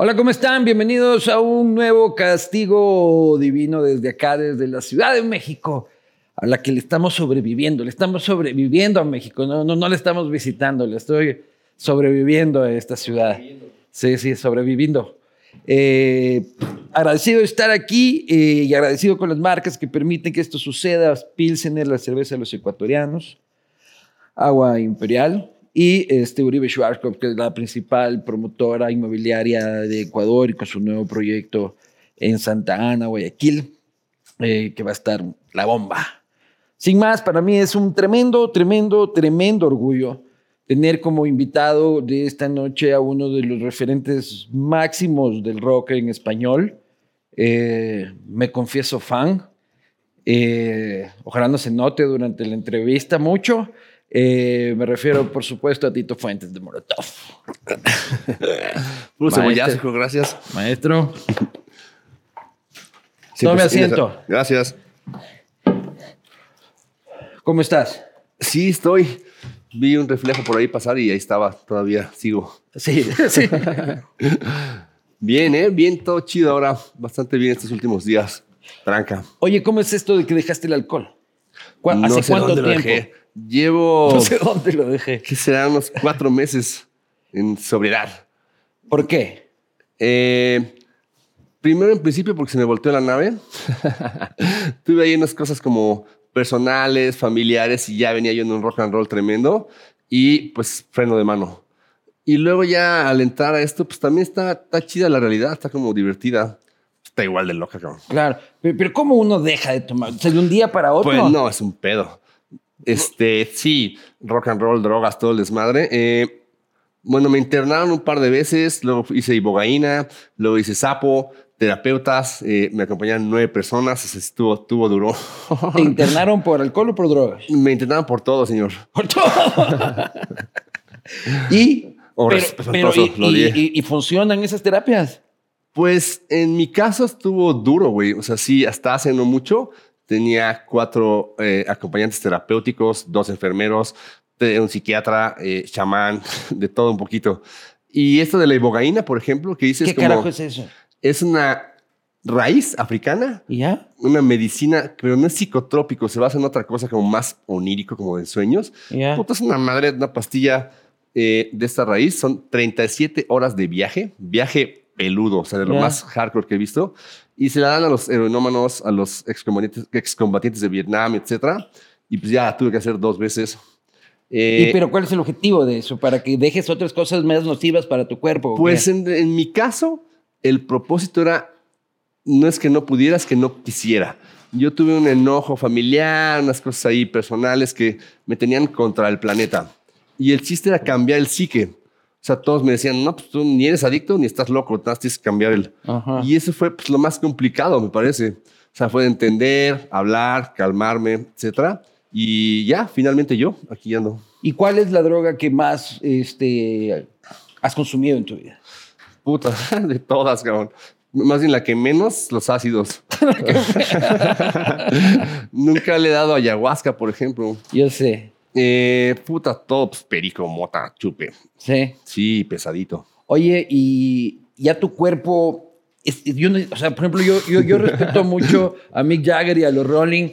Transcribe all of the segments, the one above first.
Hola, ¿cómo están? Bienvenidos a un nuevo castigo divino desde acá, desde la Ciudad de México, a la que le estamos sobreviviendo. Le estamos sobreviviendo a México, no, no, no le estamos visitando, le estoy sobreviviendo a esta ciudad. Sí, sí, sobreviviendo. Eh, agradecido de estar aquí eh, y agradecido con las marcas que permiten que esto suceda. Pilsener, la cerveza de los ecuatorianos, Agua Imperial, y este, Uribe Schwarzkopf, que es la principal promotora inmobiliaria de Ecuador y con su nuevo proyecto en Santa Ana, Guayaquil, eh, que va a estar la bomba. Sin más, para mí es un tremendo, tremendo, tremendo orgullo tener como invitado de esta noche a uno de los referentes máximos del rock en español. Eh, me confieso fan. Eh, ojalá no se note durante la entrevista mucho. Eh, me refiero, por supuesto, a Tito Fuentes de Molotov. Un cebollazo, gracias. Maestro. Siempre- Tome asiento. Gracias. ¿Cómo estás? Sí, estoy. Vi un reflejo por ahí pasar y ahí estaba, todavía sigo. Sí, sí. Bien, ¿eh? Bien, todo chido ahora. Bastante bien estos últimos días. Tranca. Oye, ¿cómo es esto de que dejaste el alcohol? ¿Cu- No ¿Hace sé cuánto lo tiempo? dejé. Llevo, No sé dónde lo dejé. ¿qué serán? Unos cuatro meses en sobriedad. ¿Por qué? Eh, primero, en principio, porque se me volteó la nave. Tuve ahí unas cosas como personales, familiares, y ya venía yo en un rock and roll tremendo. Y pues freno de mano. Y luego ya al entrar a esto, pues también está, está chida la realidad, está como divertida. Está igual de loca, cabrón. Claro. Pero, pero ¿cómo uno deja de tomar? O sea, de un día para otro. Pues no, es un pedo. Este, sí, rock and roll, drogas, todo el desmadre. Eh, bueno, me internaron un par de veces, luego hice ibogaína, luego hice sapo, terapeutas, eh, me acompañaron nueve personas, estuvo, estuvo duro. ¿Te internaron por alcohol o por drogas? me internaron por todo, señor. Por todo. y, Oh, pero, y- y funcionan esas terapias. Pues en mi caso estuvo duro, güey. O sea, sí, hasta hace no mucho tenía cuatro eh, acompañantes terapéuticos, dos enfermeros, un psiquiatra, eh, chamán, de todo un poquito. Y esto de la ibogaína, por ejemplo, que dices ¿Qué como carajo es eso? es una raíz africana, ¿Y ya? una medicina, pero no es psicotrópico, se basa en otra cosa como más onírico, como de sueños. Ya. Puta, es una madre, una pastilla eh, de esta raíz. Son 37 horas de viaje, viaje peludo, o sea, de lo Ya. más hardcore que he visto. Y se la dan a los heroinómanos, a los excombatientes, excombatientes de Vietnam, etcétera. Y pues ya tuve que hacer dos veces. Eh, ¿Y pero cuál es el objetivo de eso? ¿Para que dejes otras cosas más nocivas para tu cuerpo? Pues en, en mi caso, el propósito era, no es que no pudiera, es que no quisiera. Yo tuve un enojo familiar, unas cosas ahí personales que me tenían contra el planeta. Y el chiste era cambiar el psique. Sea, todos me decían, no, pues tú ni eres adicto ni estás loco, tienes que cambiar el... Ajá. Y eso fue pues, lo más complicado, me parece. O sea, fue entender, hablar, calmarme, etcétera. Y ya, finalmente yo, aquí ando. ¿Y cuál es la droga que más este, has consumido en tu vida? Puta, de todas, cabrón. Más bien la que menos, los ácidos. Nunca le he dado ayahuasca, por ejemplo. Yo sé. Eh, puta, todo, pues, perico, mota, chupe. Sí. Sí, pesadito. Oye, y ya tu cuerpo. es- yo o sea, por ejemplo, yo, yo, yo respeto mucho a Mick Jagger y a los Rolling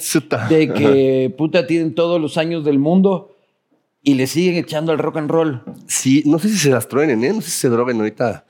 de que puta tienen todos los años del mundo y le siguen echando al rock and roll. Sí, no sé si se las truenen, ¿eh? No sé si se droguen ahorita.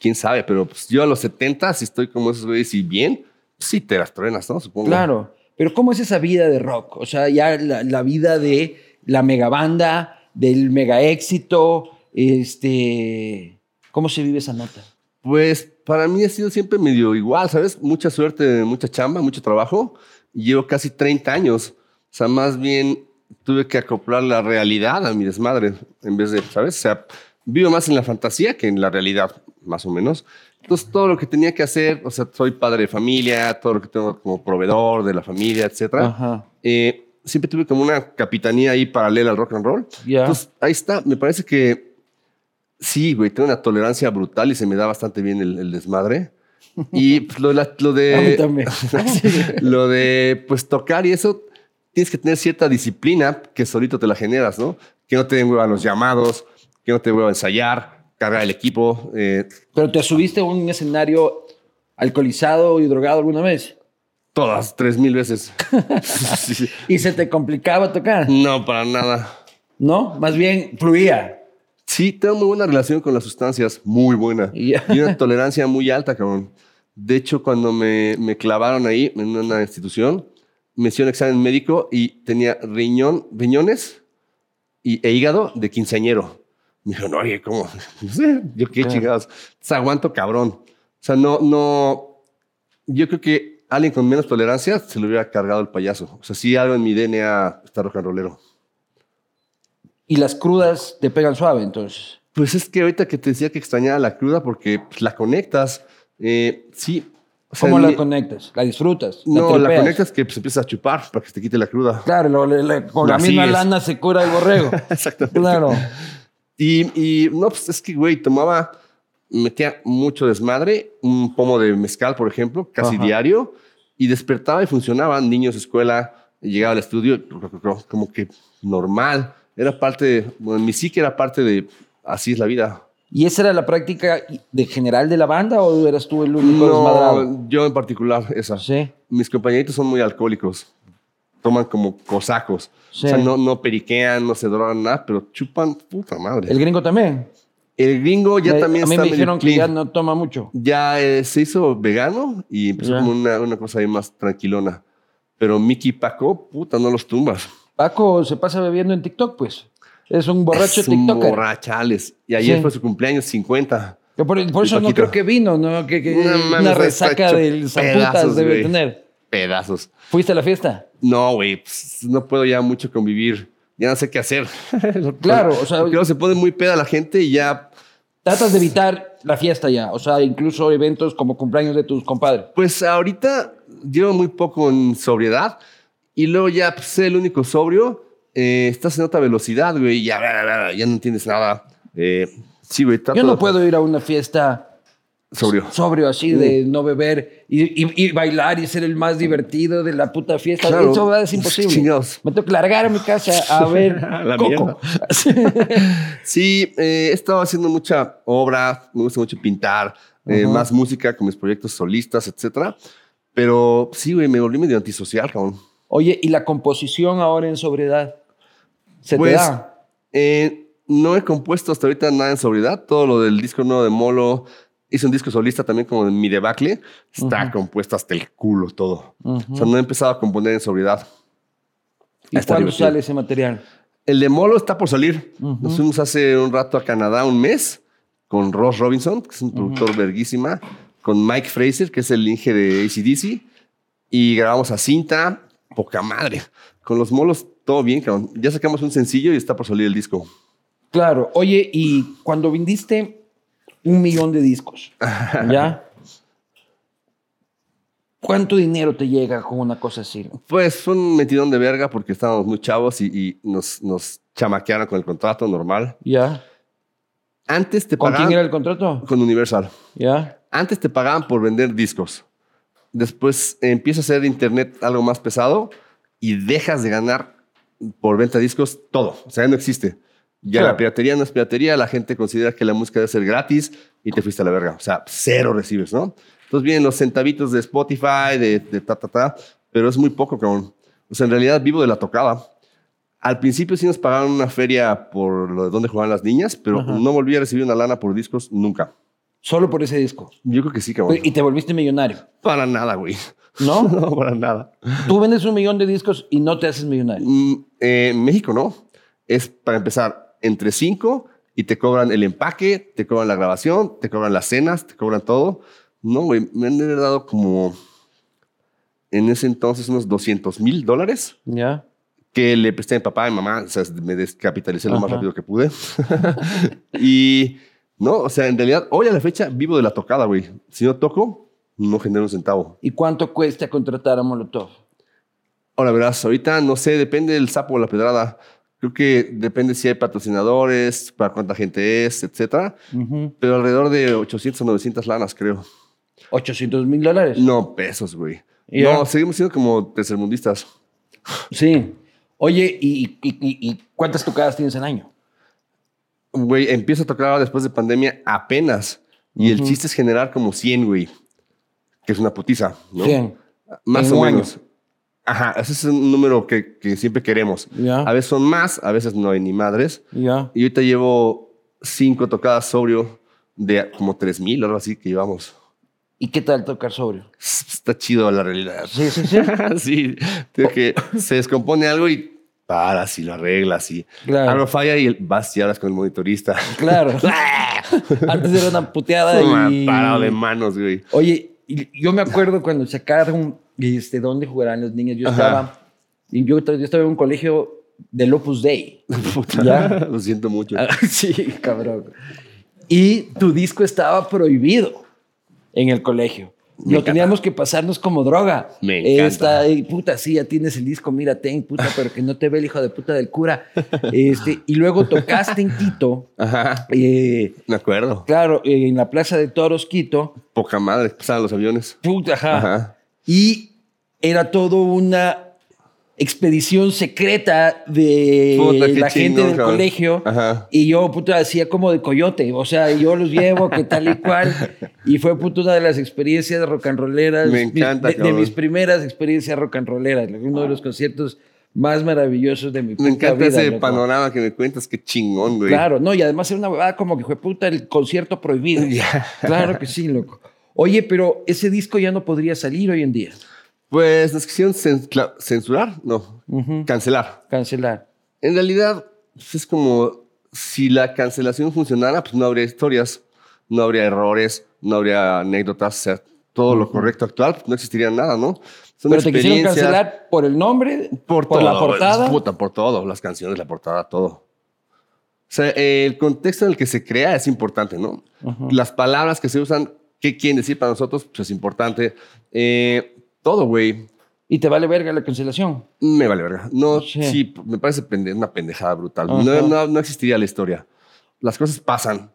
Quién sabe, pero pues, yo a los 70, si estoy como esos güeyes y bien, pues, sí te las truenas, ¿no? Supongo. Claro. Pero ¿cómo es esa vida de rock? O sea, ya la, la vida de la megabanda, del mega éxito, este. ¿Cómo se vive esa nota? Pues para mí ha sido siempre medio igual, ¿sabes? Mucha suerte, mucha chamba, mucho trabajo. Llevo casi 30 años. O sea, más bien tuve que acoplar la realidad a mi desmadre en vez de, ¿sabes? O sea, vivo más en la fantasía que en la realidad, más o menos. Entonces, todo lo que tenía que hacer, o sea, soy padre de familia, todo lo que tengo como proveedor de la familia, etcétera. Ajá. Eh, siempre tuve como una capitanía ahí paralela al rock and roll. Ya. Entonces, ahí está. Me parece que sí, güey, tengo una tolerancia brutal y se me da bastante bien el, el desmadre. Y pues, lo, de la- lo de. A mí también. lo de pues tocar y eso, tienes que tener cierta disciplina que solito te la generas, ¿no? Que no te den hueva los llamados, que no te den hueva ensayar, cargar el equipo. eh, Pero te subiste a un escenario alcoholizado y drogado alguna vez. Todas, tres mil veces. Sí. Y se te complicaba tocar. No, para nada. ¿No? Más bien fluía. Sí, tengo muy buena relación con las sustancias, muy buena. Y- Y una tolerancia muy alta, cabrón. De hecho, cuando me, me clavaron ahí en una institución, me hicieron examen médico y tenía riñón, riñones y, e hígado de quinceañero. Me dijeron, oye, ¿cómo? No sé, yo qué Claro. chingados. O sea, aguanto cabrón. O sea, no, no. Yo creo que alguien con menos tolerancia se lo hubiera cargado el payaso. O sea, sí, algo en mi DNA está rock and rollero. Y las crudas te pegan suave, entonces. Pues es que ahorita que te decía que extrañaba la cruda porque pues, la conectas. eh, sí. O sea, ¿Cómo la mi- conectas? ¿La disfrutas? No, la conectas que pues, empiezas a chupar para que te quite la cruda. Claro, lo- le- le- con la, La misma sigues. lana se cura el borrego. Exactamente. claro. Y, y no, pues es que, güey, tomaba, metía mucho desmadre, un pomo de mezcal, por ejemplo, casi Ajá. diario, y despertaba y funcionaban. Niños, escuela, llegaba al estudio, como que normal. Era parte, de, bueno, mi psique era parte de, así es la vida. ¿Y esa era la práctica de general de la banda o eras tú el único desmadrado? No, yo en particular, esa. Sí. Mis compañeritos son muy alcohólicos. Toman como cosacos. Sí. O sea, no, no periquean, no se drogan nada, pero chupan puta madre. ¿El gringo también? El gringo ya Me- también A mí está me medio dijeron que ya no toma mucho. Ya eh, se hizo vegano y empezó Ya. como una, una cosa ahí más tranquilona. Pero Mickey y Paco, puta, no los tumbas. Paco se pasa bebiendo en TikTok, pues. Es un borracho Es un TikToker. borrachales. Y ayer Sí. fue su cumpleaños 50. Que por, por eso no Paquito. creo que vino, ¿no? Que, que No una mames, resaca del zamputas debe güey. tener. Pedazos. ¿Fuiste a la fiesta? No, güey, pues, no puedo ya mucho convivir. Ya no sé qué hacer. Claro, o sea- luego se pone muy peda la gente y ya Tratas de evitar la fiesta ya, o sea, incluso eventos como cumpleaños de tus compadres. Pues ahorita llevo muy poco en sobriedad y luego ya pues, el único sobrio. eh, estás en otra velocidad, güey, y ya, ya no entiendes nada. Eh, sí, güey, Yo no puedo ir a una fiesta Sobrio. sobrio así de no beber y, y- y bailar y ser el más divertido de la puta fiesta. Claro. Eso es imposible. Chingados. Me tengo que largar a mi casa a ver La Coco. Sí, eh, he estado haciendo mucha obra, me gusta mucho pintar, eh, más música con mis proyectos solistas, etcétera. Pero sí, güey, me volví medio antisocial, cabrón. Oye, ¿y la composición ahora en sobriedad? ¿Se Pues, te da? eh, no he compuesto hasta ahorita nada en sobriedad. Todo lo del disco nuevo de Molo. Hice un disco solista también como de mi debacle. Está Ujú. compuesto hasta el culo todo. Ujú. O sea, no he empezado a componer en sobriedad. ¿Y está cuándo divertido. sale ese material? El de Molo está por salir. Nos fuimos hace un rato a Canadá, un mes, con Ross Robinson, que es un productor verguísima, con Mike Fraser, que es el inge de ACDC, y grabamos a cinta, poca madre. Con los molos, todo bien, cabrón. Ya sacamos un sencillo y está por salir el disco. Claro. Oye, y cuando vendiste un millón de discos, ¿ya? ¿Cuánto dinero te llega con una cosa así? Pues un metidón de verga porque estábamos muy chavos y, y nos, nos chamaquearon con el contrato normal. ¿Ya? Antes te ¿Con pagaban quién era el contrato? con Universal. ¿Ya? Antes te pagaban por vender discos. Después empieza a ser internet algo más pesado y dejas de ganar por venta de discos todo. O sea, ya no existe. Ya Claro. la piratería no es piratería, la gente considera que la música debe ser gratis y te fuiste a la verga. O sea, cero recibes, ¿no? Entonces vienen los centavitos de Spotify, de, de ta, ta, ta, pero es muy poco, cabrón. O sea, en realidad vivo de la tocada. Al principio sí nos pagaron una feria por lo de dónde jugaban las niñas, pero Ajá. no volví a recibir una lana por discos nunca. Solo por ese disco. Yo creo que sí, cabrón. Y te volviste millonario, Para nada, güey. ¿no? No, para nada. Tú vendes un millón de discos y no te haces millonario. Mm, eh, en México no. Es para empezar entre cinco y te cobran el empaque, te cobran la grabación, te cobran las cenas, te cobran todo. No, güey, me han dado como en ese entonces unos 200 mil dólares ¿Ya? que le presté a mi papá y mamá. O sea, me descapitalicé lo más rápido que pude. y no, o sea, en realidad, hoy a la fecha vivo de la tocada, güey. Si no toco, no genero un centavo. ¿Y cuánto cuesta contratar a Molotov? Ahora verás, ahorita no sé, depende del sapo o la pedrada. Creo que depende si hay patrocinadores, para cuánta gente es, etcétera. Pero alrededor de 800 o 900 lanas, creo. 800 mil dólares. No, pesos, güey. No, seguimos siendo como tercermundistas. Sí. Oye, ¿y, y- y- y cuántas tocadas tienes en año? Güey, empiezo a tocar después de pandemia apenas. Y el chiste es generar como 100, güey. Que es una putiza, ¿no? 100. Más En o año. Ajá, ese es un número que, que siempre queremos. Ya. A veces son más, a veces no hay ni madres. Ya. Y ahorita llevo cinco tocadas sobrio de como 3000 o algo así que llevamos. ¿Y qué tal tocar sobrio? Está chido la realidad. Sí, sí, sí. sí, tengo que se descompone algo y paras y lo arreglas y Claro. algo falla y vas y hablas con el monitorista. Claro. Antes era una puteada y... Parado de manos, güey. Oye, y yo me acuerdo cuando sacaron este, ¿Dónde jugarán los niños? Yo Ajá. estaba... Yo, yo estaba en un colegio del Opus Dei. Puta, ¿Ya? Lo siento mucho. Ah, sí, cabrón. Y tu disco estaba prohibido en el colegio. Me Lo encanta. teníamos que pasarnos como droga. Me encanta. Está ahí, puta, sí, ya tienes el disco, mira, ten, puta, pero que no te ve el hijo de puta del cura. Este, y luego tocaste en Quito, Ajá, eh, me acuerdo. claro, eh, en la Plaza de Toros, Quito. Poca madre, pasaban los aviones. Puta, ajá. Ajá. Y era todo una expedición secreta de Puta, la gente del cabrón. colegio. Ajá. Y yo, puta, hacía como de coyote. O sea, yo los llevo, que tal y cual. Y fue, puta, una de las experiencias rock and rolleras. Me encanta, De, de mis primeras experiencias rock and rolleras. Uno de los conciertos más maravillosos de mi puta Me encanta vida, ese loco. panorama que me cuentas, qué chingón, güey. Claro, no, y además era una huevada como que fue puta el concierto prohibido. Claro que sí, loco. Oye, pero ese disco ya no podría salir hoy en día. Pues nos quisieron censurar, no, cancelar. Cancelar. En realidad, pues, es como si la cancelación funcionara, pues no habría historias, no habría errores, no habría anécdotas, o sea, todo lo correcto actual, pues no existiría nada, ¿no? Son Pero te quisieron cancelar por el nombre, por, por, todo, la portada. Puta, por todo, las canciones, la portada, todo. O sea, el contexto en el que se crea es importante, ¿no? Las palabras que se usan, qué quieren decir para nosotros, pues es importante. Eh, todo, güey. Y te vale verga la cancelación. Me vale verga. No, Sí. sí, me parece pende- una pendejada brutal. No, no, no existiría la historia. Las cosas pasan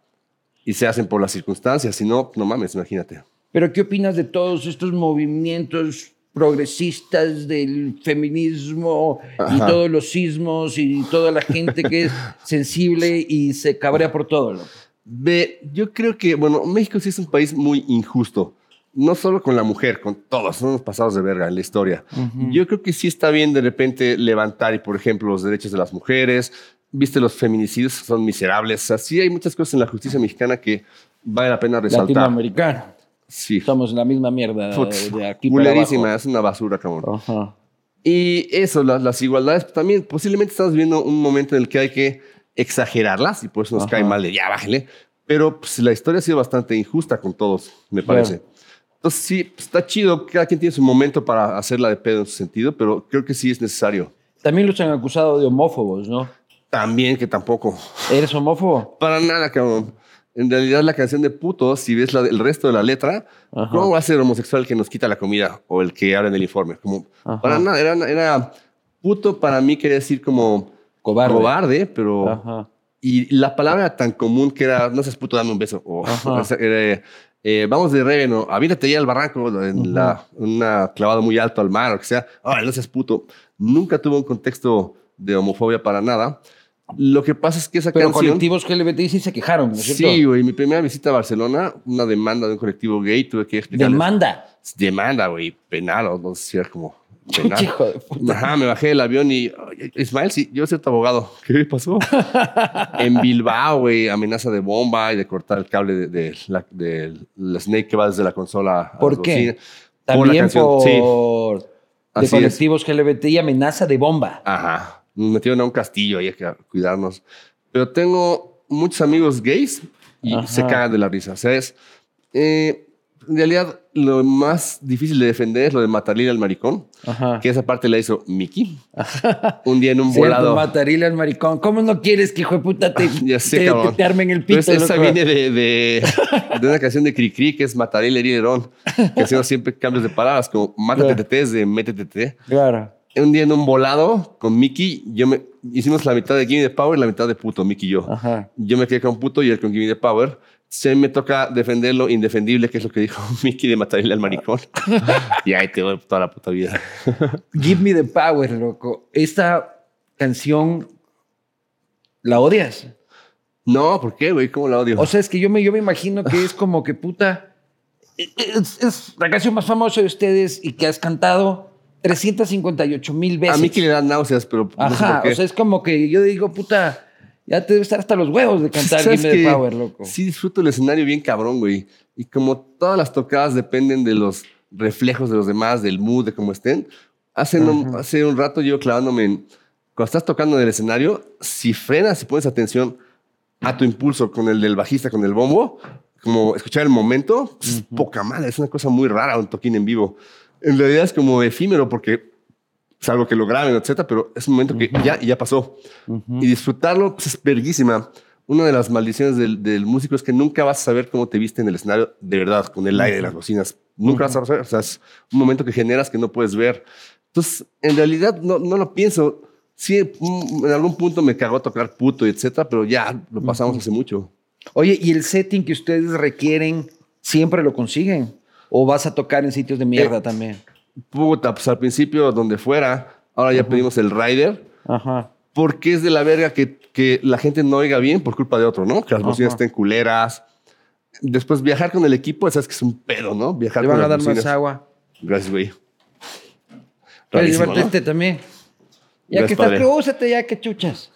y se hacen por las circunstancias. Si no, no mames, imagínate. Pero ¿qué opinas de todos estos movimientos progresistas del feminismo y todos los sismos y toda la gente que es sensible y se cabrea por todo? Ve, yo creo que, bueno, México sí es un país muy injusto. No solo con la mujer, con todos, son unos pasados de verga en la historia. Yo creo que sí está bien de repente levantar, y por ejemplo, los derechos de las mujeres. Viste, los feminicidios son miserables. O sea, sí hay muchas cosas en la justicia mexicana que vale la pena resaltar. Latinoamericano. Sí. En la misma mierda Putz, de aquí para abajo. es una basura, cabrón. Ajá. Y eso, las, las igualdades, pues, también posiblemente estamos viviendo un momento en el que hay que exagerarlas y por eso nos Ajá. cae mal de ya, bájale. Pero pues, la historia ha sido bastante injusta con todos, me parece. Entonces sí, está chido, cada quien tiene su momento para hacerla de pedo en su sentido, pero creo que sí es necesario. También los han acusado de homófobos, ¿no? También que tampoco. ¿Eres homófobo? Para nada, cabrón. En realidad la canción de puto, si ves la, el resto de la letra, Ajá. ¿cómo va a ser homosexual el que nos quita la comida o el que habla en el informe? Como, Ajá. para nada, era, era puto para mí quería decir como Cobarde. cobarde, pero... Ajá. Y la palabra tan común que era, no seas puto, dame un beso. O, Ajá. o sea, era, eh, vamos de reveno, avítate ya al barranco, en la, una clavada muy alto al mar, o que sea, "Ay, no seas puto. Nunca tuvo un contexto de homofobia para nada. Lo que pasa es que esa Pero canción... colectivos LGBTI sí se quejaron, ¿no es cierto? Sí, güey. Mi primera visita a Barcelona, una demanda de un colectivo gay, tuve que. Demanda. Demanda, güey. Penal, o no sé si era como penal. Hijo de puta. Ajá, me bajé del avión y. "Oye, Ismael, sí, yo soy tu abogado. ¿Qué pasó? en Bilbao, güey, amenaza de bomba y de cortar el cable de, de la, del la Snake que va desde la consola. a ¿Por las qué? la También sí. por de Así es. colectivos LGBT amenaza de bomba. Ajá. Nos metieron a un castillo y hay que cuidarnos. Pero tengo muchos amigos gays y Ajá. se cagan de la risa. O sea, es. eh, en realidad, lo más difícil de defender es lo de matarle al maricón, Ajá. que esa parte la hizo Mickey. Un día en un Cierto, volado. matarile al maricón. ¿Cómo no quieres que hijo de puta te, Ya sé, te, te- te armen el pito? esa esa viene de, de, de una canción de Cricri que es Mataré el herirón, que hacemos siempre cambios de palabras, como mátate Claro. de métete tete. Claro. Un día en un volado con Mickey, yo me, hicimos la mitad de Gimme the Power y la mitad de puto, Mickey y yo. Ajá. Yo me quedé con puto y él con Gimme the Power. Se me toca defender lo indefendible, que es lo que dijo Mickey de matarle al maricón. y ahí te voy toda la puta vida. Give me the power, loco. Esta canción, ¿la odias? No, ¿por qué, güey? ¿Cómo la odio? O sea, es que yo me, yo me imagino que es como que puta. Es, es la canción más famosa de ustedes y que has cantado 358 mil veces. a mí que le dan náuseas, pero no sé Ajá, por qué. o sea, es como que yo digo, puta, ya te debe estar hasta los huevos de cantar ¿Sabes Give Me the qué? Power, loco. Sí disfruto el escenario bien cabrón, güey. Y como todas las tocadas dependen de los reflejos de los demás, del mood, de cómo estén. Hace, un, hace un rato yo clavándome en... Cuando estás tocando en el escenario, si frenas y pones atención a tu impulso con el del bajista, con el bombo, como escuchar el momento, es poca madre. Es una cosa muy rara un toquín en vivo. En realidad es como efímero porque es algo que lo graben, etcétera, pero es un momento que ya, ya pasó. Y disfrutarlo pues, es verguísima. Una de las maldiciones del, del músico es que nunca vas a saber cómo te viste en el escenario de verdad, con el aire de las bocinas. Nunca vas a saber. O sea, es un momento que generas que no puedes ver. Entonces, en realidad no, no lo pienso. Sí, mm, en algún punto me cagó tocar puto, etcétera, pero ya lo pasamos hace mucho. Oye, ¿y el setting que ustedes requieren siempre lo consiguen? ¿O vas a tocar en sitios de mierda Eh, también? Puta, pues al principio donde fuera, ahora ya pedimos el rider. Ajá. porque es de la verga que, que la gente no oiga bien por culpa de otro, ¿no? Que las bocinas estén culeras. Después viajar con el equipo, sabes que es un pedo, ¿no? Viajar Te con van a las dar más agua. Gracias, güey. Rarísimo, llevarte ¿no? este también. Ya Gracias, que estás, padre. crúzate ya que chuchas.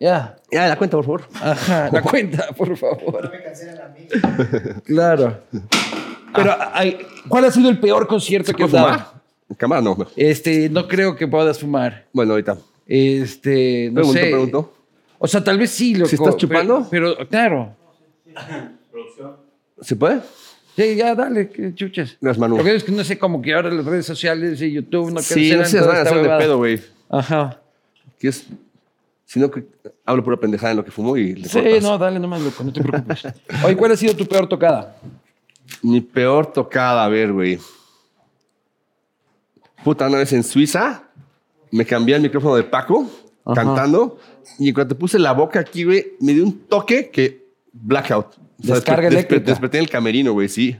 Ya. Ya, la cuenta, por favor. Ajá, la cuenta, por favor. No me cancelan a mí. Claro. Pero, ay, ¿cuál ha sido el peor concierto que ¿Puedo has dado? cámara no. Este, no creo que puedas fumar. Bueno, ahorita. Este, no Pregunto, sé. pregunto. O sea, tal vez sí, loco. ¿Si estás chupando? Pero, pero, claro. ¿Se puede? Sí, ya, dale, que chuches. Gracias, Manu. Lo que es que no sé, como que ahora las redes sociales y YouTube no sí, no toda van a hacer de pedo, güey. Ajá. Que es... Si no, que hablo pura pendejada en lo que fumo y le Sí, cortas. no, dale nomás, loco, no te preocupes. Oye, ¿cuál ha sido tu peor tocada? Mi peor tocada, a ver, güey. Puta, una vez en Suiza, me cambié el micrófono de Paco, Ajá. cantando, y cuando te puse la boca aquí, güey, me dio un toque que blackout. O sea, Descarga eléctrica. Desperté en el camerino, güey, sí.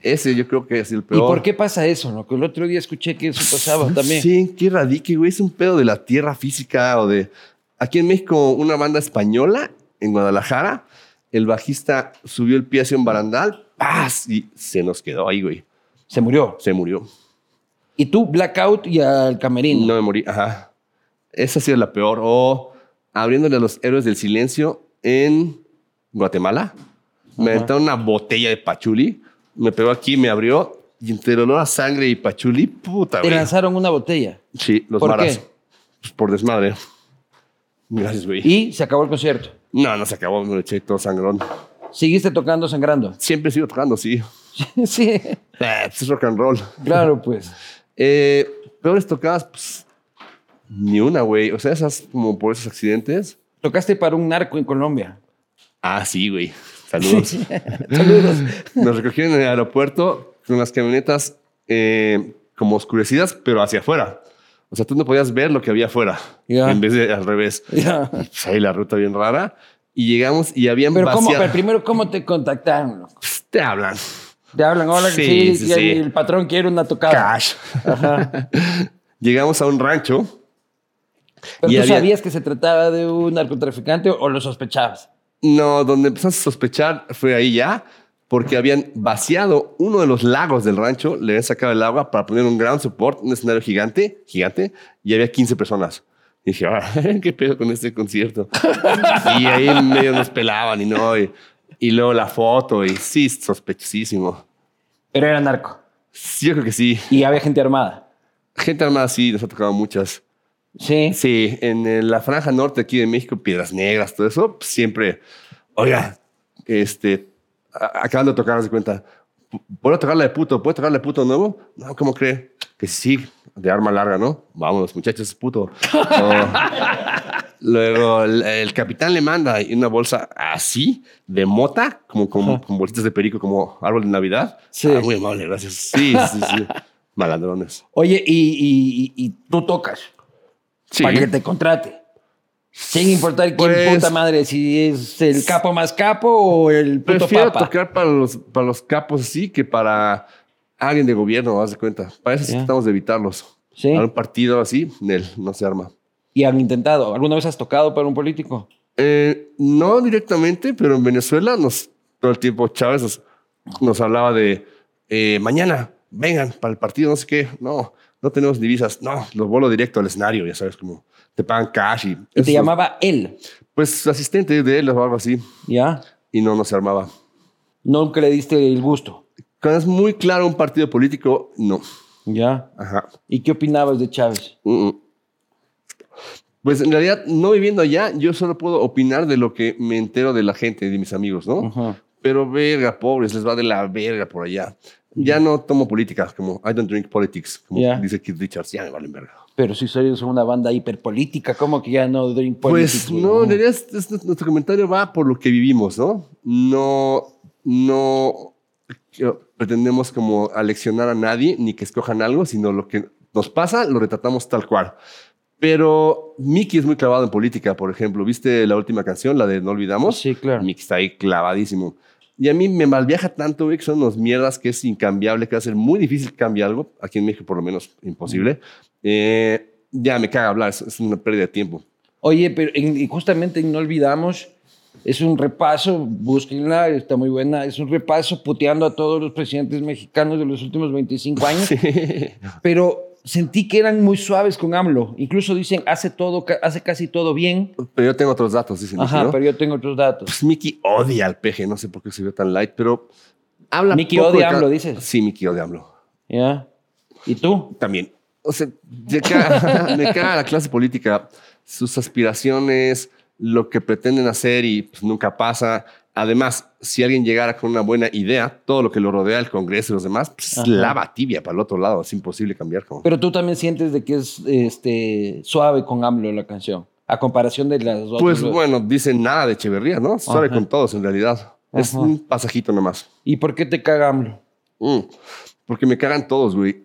Ese yo creo que es el ¿Y peor. por qué pasa eso? No? Que el otro día escuché que eso pasaba también. Sí, qué radique, güey. Es un pedo de la tierra física o de... Aquí en México, una banda española en Guadalajara, el bajista subió el pie hacia un barandal, ¡paz! Y se nos quedó ahí, güey. Se murió. Se murió. Y tú, blackout y al camerino. No me morí. Ajá. Esa ha sido la peor. O abriéndole a los héroes del silencio en Guatemala. Me aventaron una botella de pachuli. Me pegó aquí, me abrió. Y entre el olor a sangre y pachuli, puta, Te güey. lanzaron una botella. Sí, los ¿Por maras. qué? Pues por desmadre. Gracias, güey. Y se acabó el concierto. No, no se acabó. Me lo eché todo sangrón. Seguiste tocando sangrando. Siempre sigo tocando, sí. sí, Eh, pues es rock and roll. claro, pues. Eh, peores tocadas, pues ni una, güey. O sea, esas como por esos accidentes. Tocaste para un narco en Colombia. Ah, sí, güey. Saludos. Saludos. Nos recogieron en el aeropuerto con las camionetas eh, como oscurecidas, pero hacia afuera. O sea, tú no podías ver lo que había afuera. Ya. En vez de al revés. Ya. Pues ahí la ruta bien rara. Y llegamos y habían Pero, ¿cómo, vaciado- pero primero, ¿cómo te contactaron? loco? Pues, te hablan. Te hablan, hola, Sí, sí, sí, y sí. el patrón quiere una tocada. Cash. Llegamos a un rancho. Pero Y tú había- sabías que se trataba de un narcotraficante o lo sospechabas. No, donde empezamos a sospechar fue ahí ya, porque habían vaciado uno de los lagos del rancho, le habían sacado el agua para poner un ground support, un escenario gigante, gigante, y había 15 personas. Y dije, ah, ¿qué pedo con este concierto? y ahí en medio nos pelaban y no, y, y luego la foto, y sí, sospechosísimo. Pero era narco. Sí, yo creo que sí. Y había gente armada. Gente armada sí, nos ha tocado muchas. Sí. Sí, en la franja norte aquí de México, Piedras Negras, todo eso, siempre, oiga, este, acaban de tocar, de cuenta, ¿puedo tocarla de puto? ¿Puedo tocarla de puto nuevo? No, ¿cómo cree? Que sí, de arma larga, ¿no? Vámonos, muchachos, es puto. Luego el, el capitán le manda una bolsa así, de mota, como con, con bolsitas de perico, como árbol de Navidad. Sí. Ah, muy amable, gracias. Sí, sí, sí. Malandrones. Oye, y, y- y- y tú tocas Sí. para que te contrate. Sin importar quién Pues- puta madre, si es el capo más capo o el puto Prefiero papa. tocar para los, para los capos así que para alguien de gobierno, haz de cuenta. Para eso Ya. tratamos de evitarlos. Sí. Para un partido así, Nel, no se arma. Y han intentado. ¿Alguna vez has tocado para un político? Eh, no directamente, pero en Venezuela nos, todo el tiempo Chávez nos, nos hablaba de eh, mañana, vengan para el partido, no sé qué. No, no tenemos divisas. No, los vuelo directo al escenario, ya sabes, como te pagan cash. Y, Y te eso- llamaba él, Pues asistente de él o algo así. ¿ya? Y no, no se armaba. Nunca le diste el gusto, Cuando es muy claro un partido político, no. ¿ya? Ajá. ¿Y qué opinabas de Chávez? Pues en realidad, no viviendo allá, yo solo puedo opinar de lo que me entero de la gente, de mis amigos, ¿no? Pero verga, pobres, les va de la verga por allá. Ya no tomo política, como I don't drink politics, como Ya. dice Keith Richards, ya me valen verga. Pero si sois una banda hiperpolítica, ¿cómo que ya no drink Pues politics, no, güey? en realidad es- es- nuestro comentario va por lo que vivimos, ¿no? No, no pretendemos como aleccionar a nadie ni que escojan algo, sino lo que nos pasa lo retratamos tal cual. Pero Mickey es muy clavado en política, por ejemplo. ¿Viste la última canción, la de No Olvidamos? Sí, claro. Mickey está ahí clavadísimo. Y a mí me malviaja tanto, güey, que son unos mierdas que es incambiable, que va a ser muy difícil cambie algo. Aquí en México, por lo menos, imposible. Eh, ya me caga hablar, es, es una pérdida de tiempo. Oye, pero en- justamente no olvidamos, es un repaso, búsquenla, está muy buena, es un repaso puteando a todos los presidentes mexicanos de los últimos 25 años, pero sentí que eran muy suaves con AMLO. Incluso dicen, hace todo, hace casi todo bien. Pero yo tengo otros datos, dicen. Ajá, ¿no? pero yo tengo otros datos. Pues Mickey odia al peje, no sé por qué se ve tan light, pero habla Mickey poco odia de a AMLO, dices. Sí, Mickey odia a AMLO. ¿Ya? ¿Y tú? También. O sea, me caga, me caga la clase política, sus aspiraciones, lo que pretenden hacer y pues, nunca pasa. Además, si alguien llegara con una buena idea, todo lo que lo rodea, el Congreso y los demás, pues, es lava tibia para el otro lado. Es imposible cambiar. Como. Pero tú también sientes de que es este, suave con AMLO la canción, a comparación de las otras. Pues bueno, dicen nada de Echeverría, ¿no? Suave Ajá. con todos en realidad. Es Ajá. un pasajito nomás. ¿Y por qué te caga AMLO? Mm, Porque me cagan todos, güey.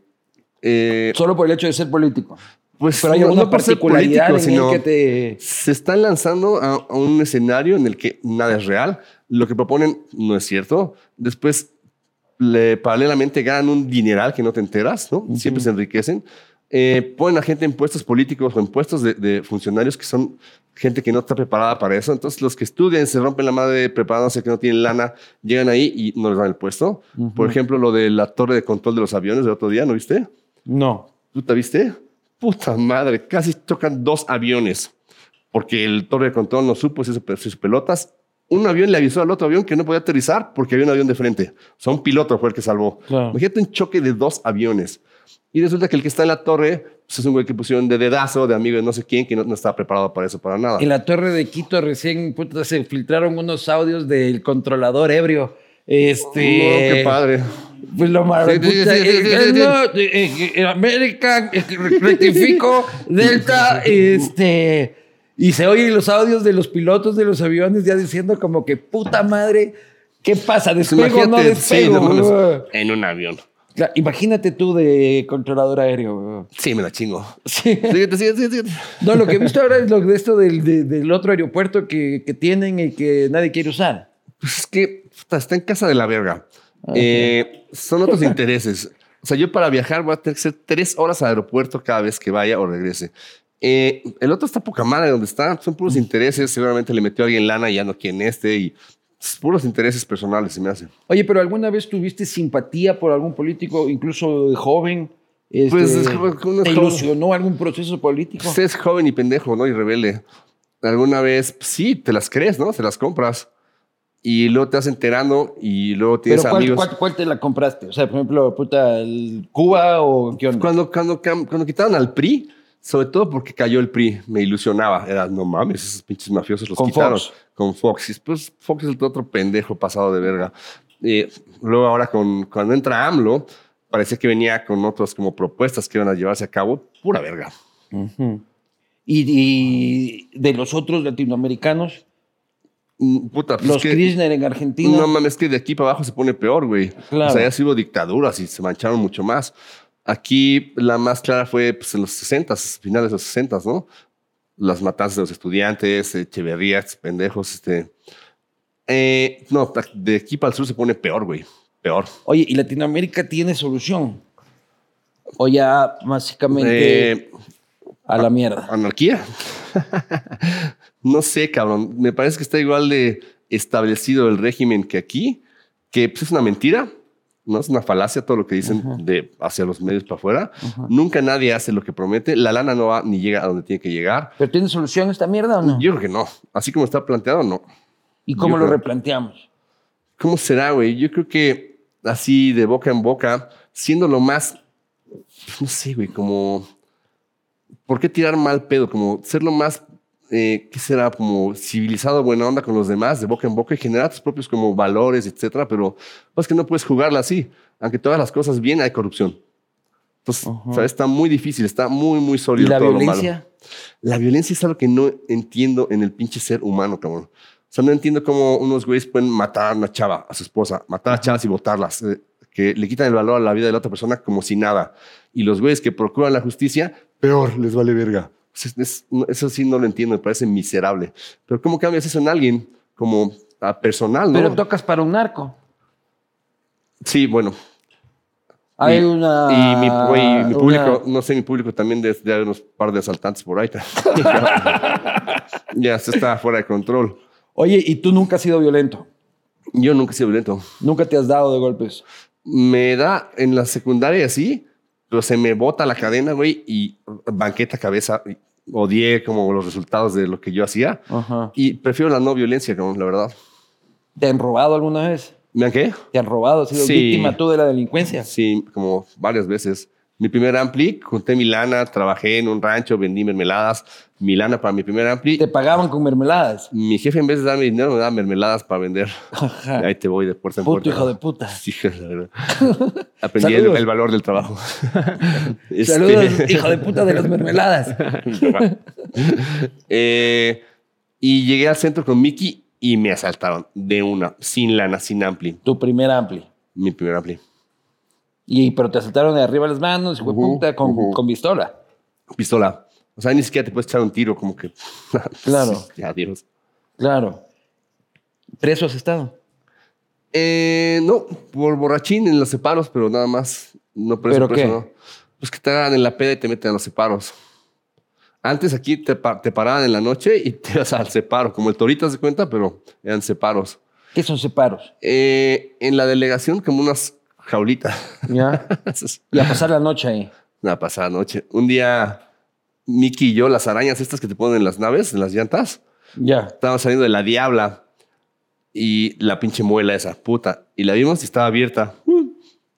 Eh, Solo por el hecho de ser político. Pues Pero hay no- ser particularidad político, en sino él que te... se están lanzando a, a un escenario en el que nada es real. Lo que proponen no es cierto. Después, le, paralelamente, ganan un dineral que no te enteras, ¿no? Siempre se enriquecen. Eh, ponen a gente en puestos políticos o en puestos de, de funcionarios que son gente que no está preparada para eso. Entonces, los que estudian, se rompen la madre preparándose, que no tienen lana, llegan ahí y no les dan el puesto. Por ejemplo, lo de la torre de control de los aviones del otro día, ¿no viste? No. ¿Tú te viste? Puta madre, casi chocan dos aviones. Porque el torre de control no supo si hizo pelotas. Un avión le avisó al otro avión que no podía aterrizar porque había un avión de frente. O sea, un piloto fue el que salvó. Claro. Imagínate un choque de dos aviones. Y resulta que el que está en la torre pues, es un güey que pusieron de dedazo, de amigo de no sé quién, que no, no estaba preparado para eso, para nada. En la torre de Quito recién puta, se filtraron unos audios del controlador ebrio. Este. Qué padre. Pues lo malo. Sí, eh, América, rectifico, Delta, este. Y se oyen los audios de los pilotos de los aviones ya diciendo como que puta madre, ¿qué pasa? ¿Despego o no despego? no en un avión. Claro, imagínate tú de controlador aéreo. Sí, me la chingo. Sí. No, lo que he visto ahora es lo de esto del, de- del otro aeropuerto que, que tienen y que nadie quiere usar. Pues es que está en casa de la verga. Eh, son otros intereses. O sea, yo para viajar voy a tener que ser tres horas al aeropuerto cada vez que vaya o regrese. Eh, el otro está poca madre donde está. Son puros intereses. Seguramente le metió a alguien lana y ya no quiere este. Y puros intereses personales se me hace. Oye, pero ¿alguna vez tuviste simpatía por algún político, incluso de joven? Este, Pues es es ¿Te ilusionó algún proceso político? Usted es joven y pendejo, ¿no? Y rebelde. Alguna vez, pues, sí, te las crees, ¿no? Se las compras. Y luego te vas enterando y luego tienes ¿Pero cuál, amigos. cuál- cuál te la compraste? O sea, por ejemplo, puta, el Cuba o qué onda? Cuando, cuando, cuando quitaron al PRI, sobre todo porque cayó el PRI, me ilusionaba. Era, no mames, esos pinches mafiosos los Con quitaron. Fox. Con Fox. Y después Fox es otro pendejo pasado de verga. Eh, luego ahora con, cuando entra AMLO, parecía que venía con otras como propuestas que iban a llevarse a cabo. Pura verga. Ujú. y, y de los otros latinoamericanos, Puta, pues los es que- Kirchner en Argentina. No mames, que de aquí para abajo se pone peor, güey. Claro. O sea, ya sí hubo dictaduras y se mancharon mucho más. Aquí la más clara fue pues, en los 60, finales de los 60, ¿no? Las matanzas de los estudiantes, Echeverría, pendejos, este. Eh, no, de aquí para el sur se pone peor, güey. Peor. Oye, ¿y Latinoamérica tiene solución? O ya básicamente Eh, a la mierda. anarquía. No sé, cabrón. Me parece que está igual de establecido el régimen que aquí, que pues, es una mentira, no es una falacia todo lo que dicen de hacia los medios para afuera. Nunca nadie hace lo que promete. La lana no va ni llega a donde tiene que llegar. ¿Pero tiene solución esta mierda o no? Yo creo que no. Así como está planteado, no. ¿Y cómo Yo lo creo- replanteamos? ¿Cómo será, güey? Yo creo que así de boca en boca, siendo lo más, pues, no sé, güey, como, ¿por qué tirar mal pedo? Como ser lo más, eh, ¿qué será? Como civilizado, buena onda con los demás, de boca en boca y generar tus propios como valores, etcétera, pero pues que no puedes jugarla así. Aunque todas las cosas bien, hay corrupción. Entonces, ¿sabes? Está muy difícil, está muy, muy ¿Y sólido la todo lo malo. violencia? La violencia es algo que no entiendo en el pinche ser humano, cabrón. O sea, no entiendo cómo unos güeyes pueden matar a una chava, a su esposa, matar a chavas y botarlas, eh, que le quitan el valor a la vida de la otra persona como si nada. Y los güeyes que procuran la justicia, peor, les vale verga. Es- eso sí no lo entiendo, me parece miserable. Pero ¿cómo cambias eso en alguien como a personal, no? Pero tocas para un narco. sí, bueno. Hay y, una... y mi, güey, mi una- público, no sé, mi público también de, de unos par de asaltantes por ahí. ya se está fuera de control. Oye, ¿y tú nunca has sido violento? Yo nunca he sido violento. ¿Nunca te has dado de golpes? Me da en la secundaria sí, pero se me bota la cadena, güey, y banqueta cabeza. y Odié como los resultados de lo que yo hacía. Ajá. Y prefiero la no violencia, cabrón, la verdad. ¿Te han robado alguna vez? ¿Me han qué? ¿Te han robado? ¿Has sido Sí. víctima tú de la delincuencia? Sí, como varias veces. Mi primer ampli, junté mi lana, trabajé en un rancho, vendí mermeladas. Mi lana para mi primer ampli. ¿Te pagaban con mermeladas? Mi jefe, en vez de darme dinero, me daba mermeladas para vender. Ajá. Ahí te voy de puerta en Puto puerta. hijo de puta. Sí, la verdad. Aprendí el, el valor del trabajo. Este- Saludos, hijo de puta de las mermeladas. Eh, y llegué al centro con Mickey y me asaltaron de una, sin lana, sin ampli. Tu primer ampli. Mi primer ampli. Y, pero te asaltaron de arriba las manos, de Ujú, puta, con, pistola. Pistola. O sea, ni siquiera te puedes echar un tiro, como que. Claro. ya, Dios. Claro. ¿Preso has estado? Eh, no, por borrachín en los separos, pero nada más. No preso, ¿Pero preso, qué? no. Pues que te hagan en la peda y te meten a los separos. Antes aquí te, te paraban en la noche y te ibas al separo, como el torito se cuenta, pero eran separos. ¿Qué son separos? Eh, en la delegación, como unas jaulitas. ¿Ya? Y a pasar la noche ahí. Una pasada noche. Un día, Mickey y yo, las arañas estas que te ponen en las naves, en las llantas, Ya. estábamos saliendo de la diabla y la pinche muela esa, puta. Y la vimos y estaba abierta. Uh,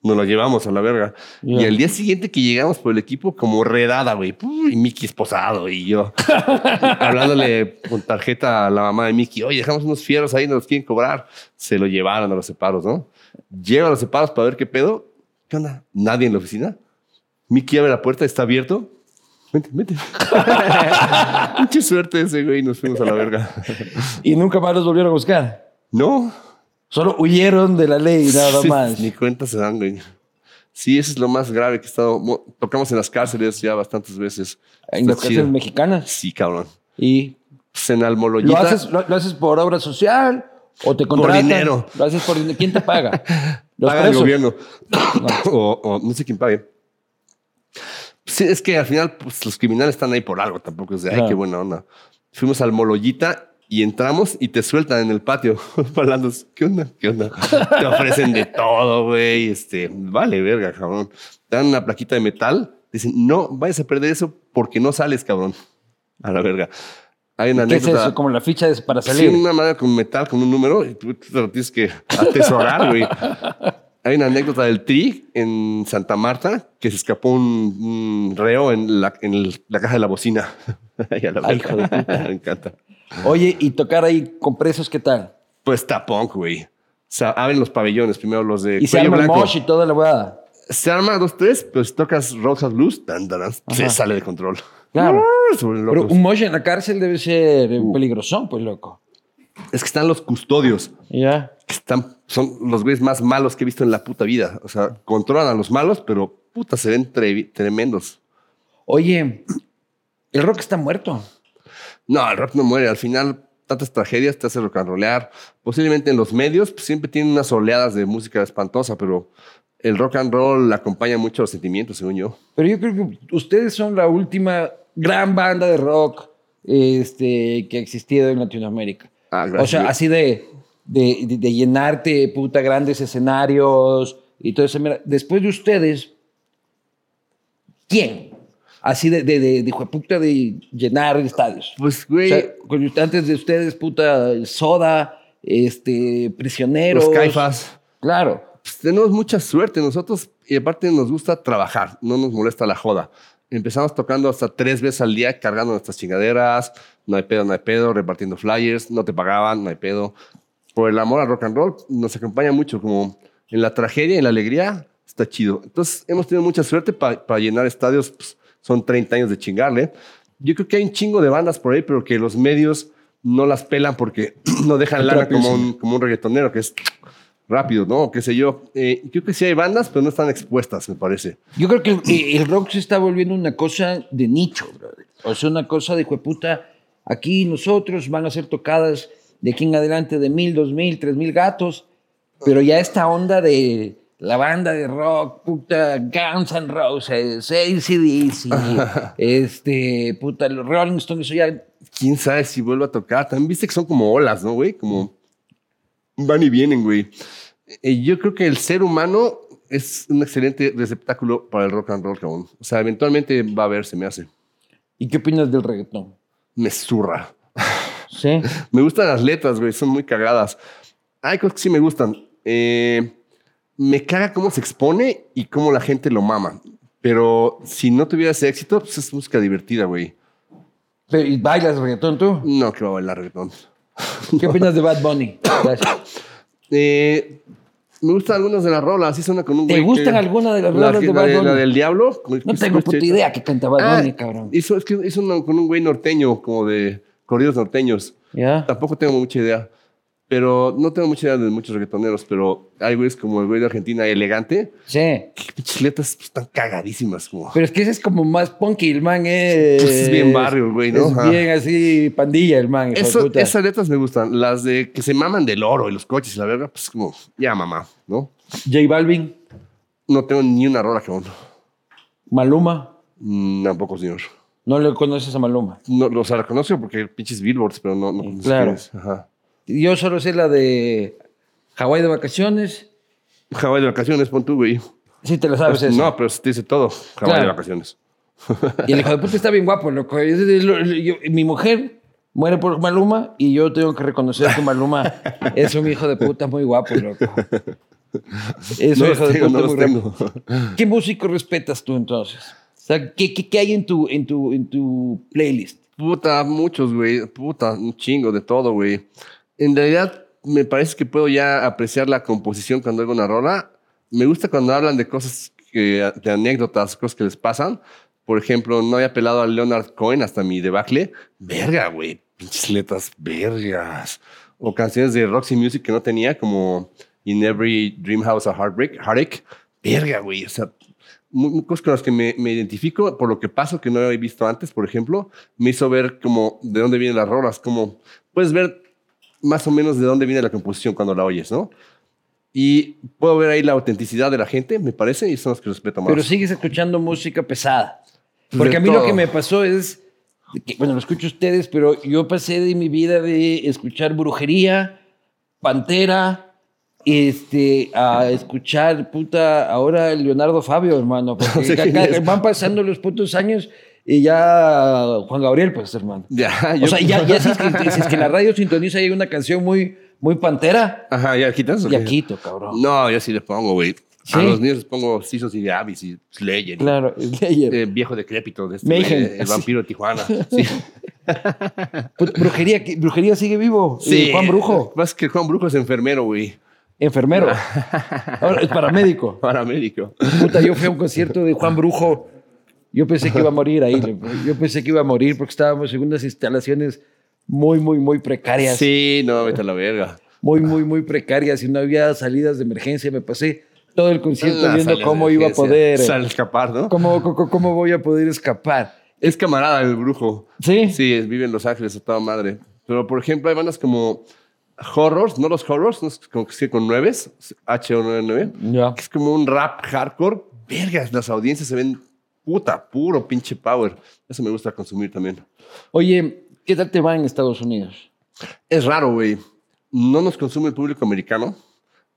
Nos la llevamos a la verga. Y al día siguiente que llegamos por el equipo, como redada, güey. Y Mickey esposado y yo hablándole con tarjeta a la mamá de Mickey. Oye, dejamos unos fieros ahí, nos quieren cobrar. Se lo llevaron a los separos, ¿no? Llego a los separos para ver qué pedo. ¿Qué onda? Nadie en la oficina. Mickey abre la puerta, está abierto. Vente, vente. Mucha suerte ese güey, nos fuimos a la verga. Y nunca más los volvieron a buscar. No. Solo huyeron de la ley nada Sí, más. Ni cuenta se dan, güey. Sí, eso es lo más grave que he estado. mo- Tocamos en las cárceles ya bastantes veces. En las chido. cárceles mexicanas. Sí, cabrón. Y Pues en ¿Lo Almoloyita. haces, lo, lo haces por obra social o te contratan? dinero. Lo haces por dinero. ¿Quién te paga? Los paga el presos. gobierno. o, o no sé quién pague. Sí, es que al final pues, los criminales están ahí por algo. Tampoco es de, ay, Claro. qué buena onda. Fuimos al Moloyita y entramos y te sueltan en el patio. Palandos, ¿qué onda? ¿Qué onda? te ofrecen de todo, güey. Este, vale, verga, cabrón. Te dan una plaquita de metal. Dicen, no, vayas a perder eso porque no sales, cabrón. A la verga. Hay una ¿Qué es anécdota. eso? Como la ficha para Sí, salir. una madre con metal, con un número, y tú te lo tienes que atesorar, güey. Hay una anécdota del TRI en Santa Marta que se escapó un, un reo en la, en el- la caja de la bocina. Ay, a la Ay, verga. hijo de puta. Me encanta. Oye, y tocar ahí con presos, ¿qué tal? Pues está punk, güey. O sea, abren los pabellones, primero los de Y se arma el mosh y toda la weá. Se arma dos, tres, pero si tocas Roadhouse Blues, tan, tan, tan, se sale de control. Claro. Pero un mosh en la cárcel debe ser Uh. peligrosón, pues, loco. Es que están los custodios. Ya. están, son los güeyes más malos que he visto en la puta vida. O sea, controlan a los malos, pero puta, se ven tre- tremendos. Oye, el rock está muerto. No, el rock no muere. Al final, tantas tragedias te hace rock and rollear. Posiblemente en los medios pues, siempre tienen unas oleadas de música espantosa, pero el rock and roll acompaña mucho a los sentimientos, según yo. Pero yo creo que ustedes son la última gran banda de rock este, que ha existido en Latinoamérica. Ah, o sea, así de, de, de- de llenarte, puta, grandes escenarios y todo eso. Mira, después de ustedes, ¿quién? Así de, de, de, puta de llenar estadios. Pues, O güey, sea, con- antes de ustedes, puta, Soda, este, Prisioneros. los caifas. Claro. Pues, tenemos mucha suerte nosotros y aparte nos gusta trabajar, no nos molesta la joda. Empezamos tocando hasta tres veces al día cargando nuestras chingaderas, no hay pedo, no hay pedo, repartiendo flyers, no te pagaban, no hay pedo. Por el amor al rock and roll nos acompaña mucho, como en la tragedia en la alegría, está chido. Entonces hemos tenido mucha suerte pa- para llenar estadios, pues, son 30 años de chingarle. Yo creo que hay un chingo de bandas por ahí, pero que los medios no las pelan porque no dejan lana como un, como un reggaetonero, que es rápido, ¿no? Qué sé yo. Eh, creo que sí hay bandas, pero no están expuestas, me parece. Yo creo que el, el rock se está volviendo una cosa de nicho, brother. O sea, una cosa de puta. Aquí nosotros van a ser tocadas de aquí en adelante de mil, dos mil, tres mil gatos. Pero ya esta onda de la banda de rock, puta, Guns N' Roses, ACDC, este, puta, los Rolling Stones, eso ya. Quién sabe si vuelve a tocar. También viste que son como olas, ¿no, güey? Como van y vienen, güey. Eh, yo creo que el ser humano es un excelente receptáculo para el rock and roll, cabrón. O sea, eventualmente va a haber, se me hace. ¿Y qué opinas del reggaetón? Me zurra. Sí. Me gustan las letras, güey, son muy cagadas. Hay cosas que sí me gustan. Eh, me caga cómo se expone y cómo la gente lo mama. Pero si no tuviera ese éxito, pues es música divertida, güey. ¿y ¿Bailas reggaetón tú? No, que va a bailar reggaetón. ¿Qué opinas de Bad Bunny? Gracias. Eh, me gustan algunas de las rolas. Sí suena con un ¿Te güey gustan que- algunas de las la rolas de Bad Bunny? La del diablo. con- No que tengo escuché- puta idea que canta Bad Ah, Bunny, cabrón. Hizo, es que hizo una con un güey norteño, como de corridos norteños. ¿Ya? Tampoco tengo mucha idea. Pero no tengo mucha idea de muchos reggaetoneros, pero hay güeyes como el güey de Argentina, elegante. Sí. Que pinches letras pues, están cagadísimas. Como, Pero es que ese es como más punky, el man es... Pues es bien barrio el güey, ¿no? Es Ajá. bien así pandilla el man, Eso- puta. esas letras me gustan. Las de que se maman del oro y los coches y la verga, pues como, ya mamá, ¿no? J Balvin, No tengo ni una rola que uno. Maluma. Mm, Tampoco, señor. No le conoces a Maluma. No, o sea, la conozco porque pinches billboards, pero no, no Claro. Ajá. Yo solo sé la de Hawái de vacaciones. Hawái de vacaciones, pon tú, güey. Sí, te la sabes Pues, eso. no, pero te dice todo. Hawái Claro. de vacaciones. Y el hijo de puta está bien guapo, loco. Lo- mi mujer muere por Maluma y yo tengo que reconocer que Maluma es un hijo de puta muy guapo, loco. Es No un hijo de puta no muy guapo. ¿Qué músico respetas tú entonces? O sea, ¿qué, qué, qué hay en tu, en, tu, en tu playlist? Puta, muchos, güey. Puta, un chingo de todo, güey. En realidad, me parece que puedo ya apreciar la composición cuando hago una rola. Me gusta cuando hablan de cosas, que, de anécdotas, cosas que les pasan. Por ejemplo, no había pelado a Leonard Cohen hasta mi debacle. Verga, güey. Pinches letras, vergas. O canciones de Roxy Music que no tenía, como In Every Dream House a Heartbreak, Heartache. Verga, güey. O sea, cosas con las que me, me identifico por lo que paso que no había visto antes, por ejemplo, me hizo ver como de dónde vienen las rolas, como puedes ver más o menos de dónde viene la composición cuando la oyes, ¿no? Y puedo ver ahí la autenticidad de la gente, me parece, y son los que respeto más. Pero sigues escuchando música pesada. Pues Porque de a mí lo que me pasó es, que, bueno, lo escucho ustedes, pero yo pasé de mi vida de escuchar brujería, pantera, este, a escuchar, puta, ahora Leonardo Fabio, hermano. Porque es. van pasando los putos años y ya Juan Gabriel, pues, hermano. Ya, O yo- sea, ya, ya si, es que, si es que en la radio sintoniza hay una canción muy, muy pantera, Ajá, ¿ya quitas? o ya quito, cabrón. No, yo sí le pongo, güey. ¿Sí? A los míos les pongo Seasons y Abyss y Slayer. Claro, Slayer. eh, viejo decrépito de este, güey, el vampiro de Tijuana. Sí. Brujería, ¿qué- brujería sigue vivo. Sí. Eh, Juan Brujo. Pasa es que Juan Brujo es enfermero, güey. Enfermero. Ahora es paramédico. Paramédico. Puta, yo fui a un concierto de Juan Brujo. Yo pensé que iba a morir ahí. Yo pensé que iba a morir porque estábamos en unas instalaciones muy, muy, muy precarias. Sí, no, vete a la verga. Muy, muy, muy precarias y no había salidas de emergencia. Me pasé todo el concierto Ah, viendo cómo iba a poder. Sale a escapar, ¿no? Cómo, cómo, cómo voy a poder escapar. Es camarada del brujo. ¿Sí? Sí, vive en Los Ángeles a toda madre. Pero, por ejemplo, hay bandas como Horrors, no los Horrors, no es como que sí, con nueves, H99, Ya. que es como un rap hardcore. Vergas, las audiencias se ven puta, puro pinche power. Eso me gusta consumir también. Oye, ¿Qué tal te va en Estados Unidos? Es raro, güey. No nos consume el público americano,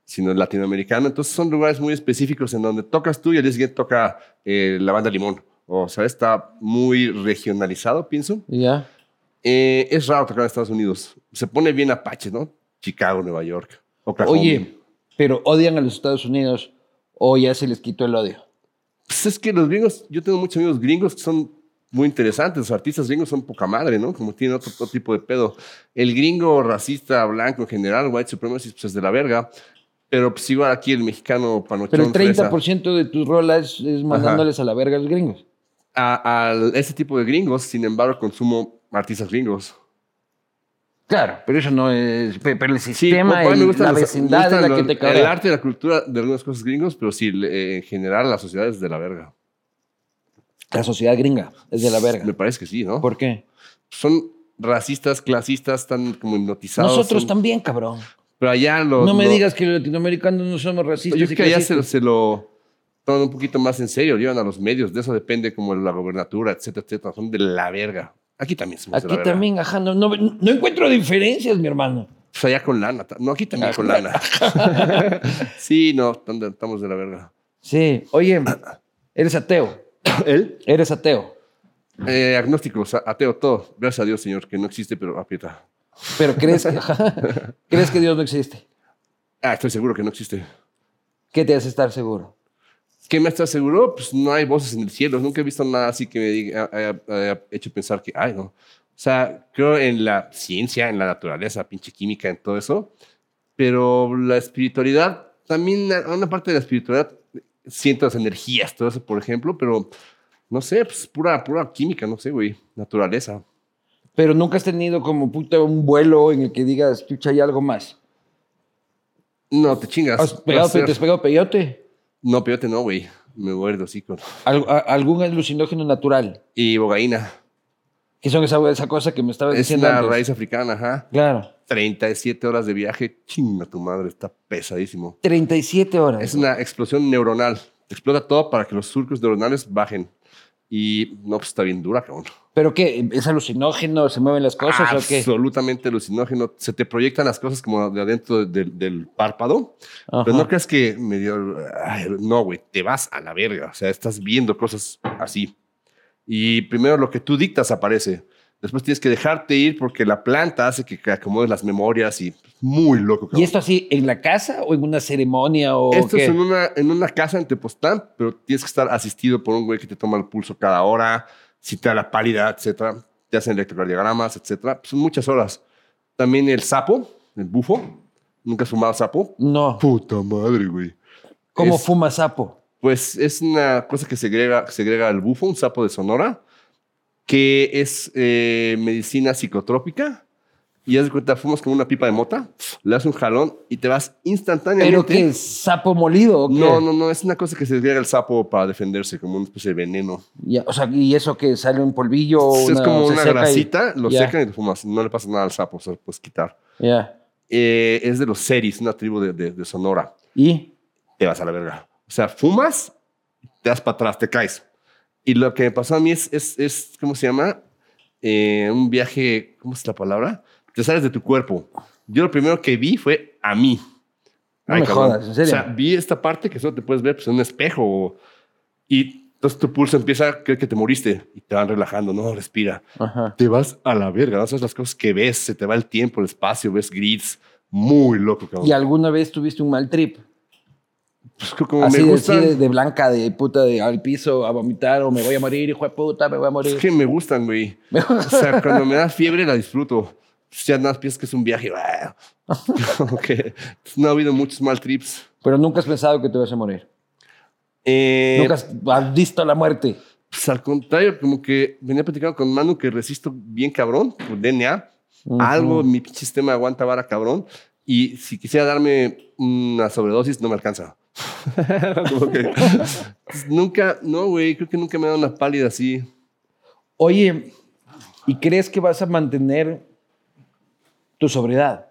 sino el latinoamericano. Entonces son lugares muy específicos en donde tocas tú y al día siguiente toca eh, la banda Limón. O sea, está muy regionalizado, pienso. Ya. Eh, es raro tocar en Estados Unidos. Se pone bien Apache, ¿no? Chicago, Nueva York. Oklahoma. Oye, pero odian a los Estados Unidos o ya se les quitó el odio. Pues es que los gringos, yo tengo muchos amigos gringos que son muy interesantes. Los artistas gringos son poca madre, ¿no? Como tienen otro, otro tipo de pedo. El gringo racista, blanco en general, white supremacist, pues es de la verga. Pero pues igual aquí el mexicano panochón. Pero el fresa, 30% de tus rolas es mandándoles a la verga a los gringos. A, a ese tipo de gringos, sin embargo, consumo artistas gringos. Claro, pero eso no es. pe- Pero el Sí, sistema, el- gustan la los- vecindad es la que te El caga. arte y la cultura de algunas cosas gringos, pero sí, eh, en general la sociedad es de la verga. La sociedad gringa es de la verga. Me parece que sí, ¿no? ¿Por qué? Son racistas, clasistas, están como hipnotizados. Nosotros son- también, cabrón. Pero allá No me digas que los latinoamericanos no somos racistas. Yo y creo que allá se, se lo toman un poquito más en serio, llevan a los medios, de eso depende como la gobernatura, etcétera, etcétera. Son de la verga. Aquí también somos de Aquí la también, ajá, no, no, no encuentro diferencias, mi hermano. Pues allá con lana. No, aquí también Ah, con lana. sí, no, estamos de la verga. Sí, oye, eres ateo. ¿Él? Eres ateo. Eh, agnóstico, o sea, ateo, todo. Gracias a Dios, Señor, que no existe, pero aprieta. Pero crees que, crees que Dios no existe. Ah, estoy seguro que no existe. ¿Qué te hace estar seguro? ¿Qué me está seguro? Pues no hay voces en el cielo. Nunca he visto nada así que me diga, haya, haya hecho pensar que, ay, no. O sea, creo en la ciencia, en la naturaleza, pinche química, en todo eso. Pero la espiritualidad, también a una parte de la espiritualidad, siento las energías, todo eso, por ejemplo, pero no sé, pues pura, pura química, no sé, güey, naturaleza. Pero nunca has tenido como puta un vuelo en el que digas, chucha, hay algo más. No, te chingas. ¿Has pegado, te has pegado peyote? No, peyote no, güey. Me muero de hocico. Al- a- ¿Algún alucinógeno natural? Y bogaína. Que son esa, esa cosa que me estabas Es diciendo una antes. raíz africana, ajá. Claro. 37 horas de viaje. Chinga tu madre, está pesadísimo. 37 horas. Es una explosión neuronal. Te explota todo para que los surcos neuronales bajen. Y no, pues está bien dura, cabrón. ¿Pero qué? ¿Es alucinógeno? ¿Se mueven las cosas o qué? Absolutamente alucinógeno. Se te proyectan las cosas como de adentro del, del párpado. Ajá. Pero no creas que medio. no, güey, te vas a la verga. O sea, estás viendo cosas así. Y primero lo que tú dictas aparece. Después tienes que dejarte ir porque la planta hace que acomodes las memorias y muy loco. ¿Y esto así en la casa o en una ceremonia o Esto qué? es en una, en una casa en Tepoztlán, pero tienes que estar asistido por un güey que te toma el pulso cada hora, si te da la pálida, etcétera. Te hacen electrocardiogramas, etcétera. Pues son muchas horas. También el sapo, el bufo. ¿Nunca has fumado sapo? No. Puta madre, güey. ¿Cómo Es- fuma sapo? Pues es una cosa que segrega, segrega el bufo, un sapo de Sonora, que es eh, medicina psicotrópica. Y haz de cuenta, fumas con una pipa de mota, le das un jalón y te vas instantáneamente. ¿Pero qué? ¿Sapo molido o qué? No, no, no, es una cosa que se segrega el sapo para defenderse, como una especie de veneno. Ya, o sea, ¿y eso que sale un polvillo? o es como una y- grasita, lo secan y lo fumas. No le pasa nada al sapo, o sea, lo puedes quitar. Ya. Eh, es de los Seris, una tribu de, de- de Sonora. ¿Y? te vas a la verga. O sea, fumas, te das para atrás, te caes. Y lo que me pasó a mí es, es, es ¿cómo se llama? Eh, un viaje, ¿cómo es la palabra? Te sales de tu cuerpo. Yo lo primero que vi fue a mí. No me jodas, ¿en serio? O sea, vi esta parte que solo te puedes ver pues, en un espejo. Y entonces tu pulso empieza a creer que te moriste y te van relajando. No, respira. Ajá. Te vas a la verga. No sabes las cosas que ves. Se te va el tiempo, el espacio, ves grids. Muy loco, cabrón. ¿Y alguna vez tuviste un mal trip? Pues, como así me de, de, de blanca, de puta, de al piso a vomitar o me voy a morir, hijo de puta, me voy a morir. Es que me gustan, güey. O sea, cuando me da fiebre la disfruto. Pues ya nada más piensas que es un viaje. Como que no ha habido muchos mal trips. Pero nunca has pensado que te vas a morir. Eh, Nunca has, has visto la muerte. pues al contrario, como que venía platicando con Manu que resisto bien cabrón por DNA. Algo en mi pinche sistema aguanta vara cabrón. Y si quisiera darme una sobredosis, no me alcanza. como que pues, nunca, no, güey, creo que nunca me ha dado una pálida así. Oye, ¿y crees que vas a mantener tu sobriedad?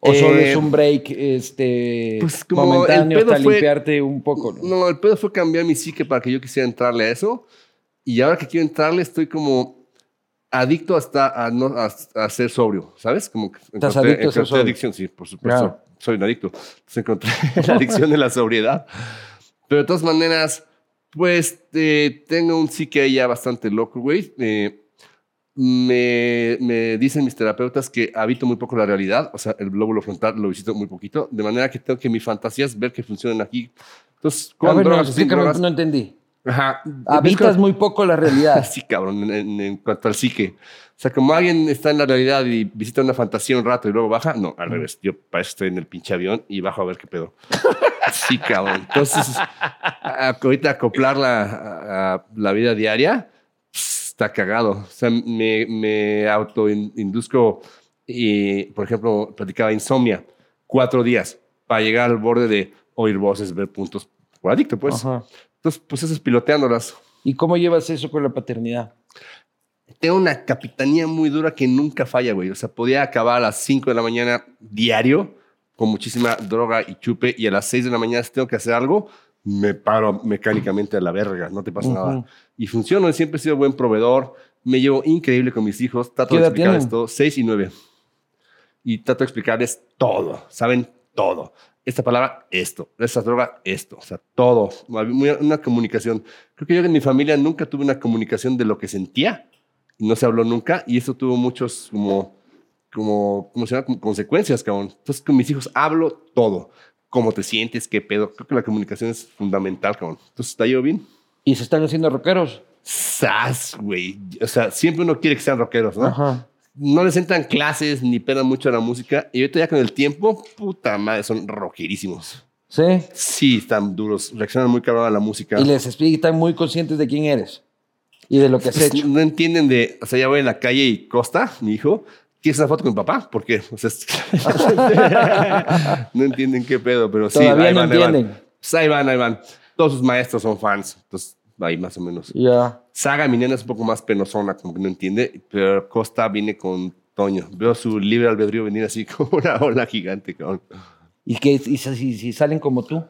¿O solo Eh, es un break este, pues como momentáneo el pedo hasta fue- limpiarte un poco? ¿no? No, el pedo fue cambiar mi psique para que yo quisiera entrarle a eso. Y ahora que quiero entrarle, estoy como adicto hasta a, no, a, a ser sobrio, ¿sabes? Como que ¿Estás encontré- adicto a ser adicción, sí, por supuesto. Claro. Soy un adicto. Entonces encontré la adicción de la sobriedad. Pero de todas maneras, pues eh, tengo un psique ahí ya bastante loco, güey. Eh, me, me dicen mis terapeutas que habito muy poco la realidad, o sea, el lóbulo frontal lo visito muy poquito, de manera que tengo que mi fantasía es ver que funcionan aquí. Entonces, A con ver, drogas explícame, drogas. no entendí. Ajá. Habitas muy poco la realidad. Sí, cabrón, en, en- cuanto al psique. O sea, como alguien está en la realidad y visita una fantasía un rato y luego baja, no, al revés. Yo para eso estoy en el pinche avión y bajo a ver qué pedo. Sí, cabrón. Entonces, ahorita acoplar la, a- a la vida diaria pss, está cagado. O sea, me, me autoinduzco y, por ejemplo, platicaba insomnia, cuatro días para llegar al borde de oír voces, ver puntos. Por adicto, pues. Ajá. Entonces, pues eso es piloteándolas. ¿Y cómo llevas eso con la paternidad? tengo una capitanía muy dura que nunca falla, güey. O sea, podía acabar a las 5 de la mañana diario con muchísima droga y chupe y a las 6 de la mañana si tengo que hacer algo, me paro mecánicamente a la verga, no te pasa nada. Y funciono, siempre he sido buen proveedor, me llevo increíble con mis hijos, trato ¿Qué de edad explicarles tienen? todo, 6 y 9. Y trato de explicarles todo, saben todo. Esta palabra, esto. Esta droga, esto. O sea, todo. Muy- Una comunicación. Creo que yo en mi familia nunca tuve una comunicación de lo que sentía no se habló nunca y eso tuvo muchos como, como, ¿cómo se llama? Como consecuencias, cabrón. Entonces con mis hijos hablo todo. ¿Cómo te sientes? ¿Qué pedo? Creo que la comunicación es fundamental, cabrón. Entonces, ¿está yo bien? ¿Y se están haciendo rockeros? Sas, güey. O sea, siempre uno quiere que sean rockeros, ¿no? Ajá. No les entran clases ni pedan mucho la música. Y ahorita ya con el tiempo, puta madre, son rockerísimos. ¿Sí? Sí, están duros. Reaccionan muy cabrón a la música. Y les explica, están muy conscientes de quién eres y de lo que has Pues, hecho. no entienden de, o sea, ya voy en la calle y Costa, mi hijo, ¿quieres una foto con mi papá? ¿Por qué? O sea, no entienden qué pedo, pero sí. Todavía ahí no van, ahí van. Pues ahí van, ahí van. Todos sus maestros son fans, entonces ahí más o menos. Ya. Saga, mi nena es un poco más penosona, como que no entiende, pero Costa viene con Toño. Veo su libre albedrío venir así como una ola gigante, cabrón. ¿Y qué? ¿Y si, si- si salen como tú?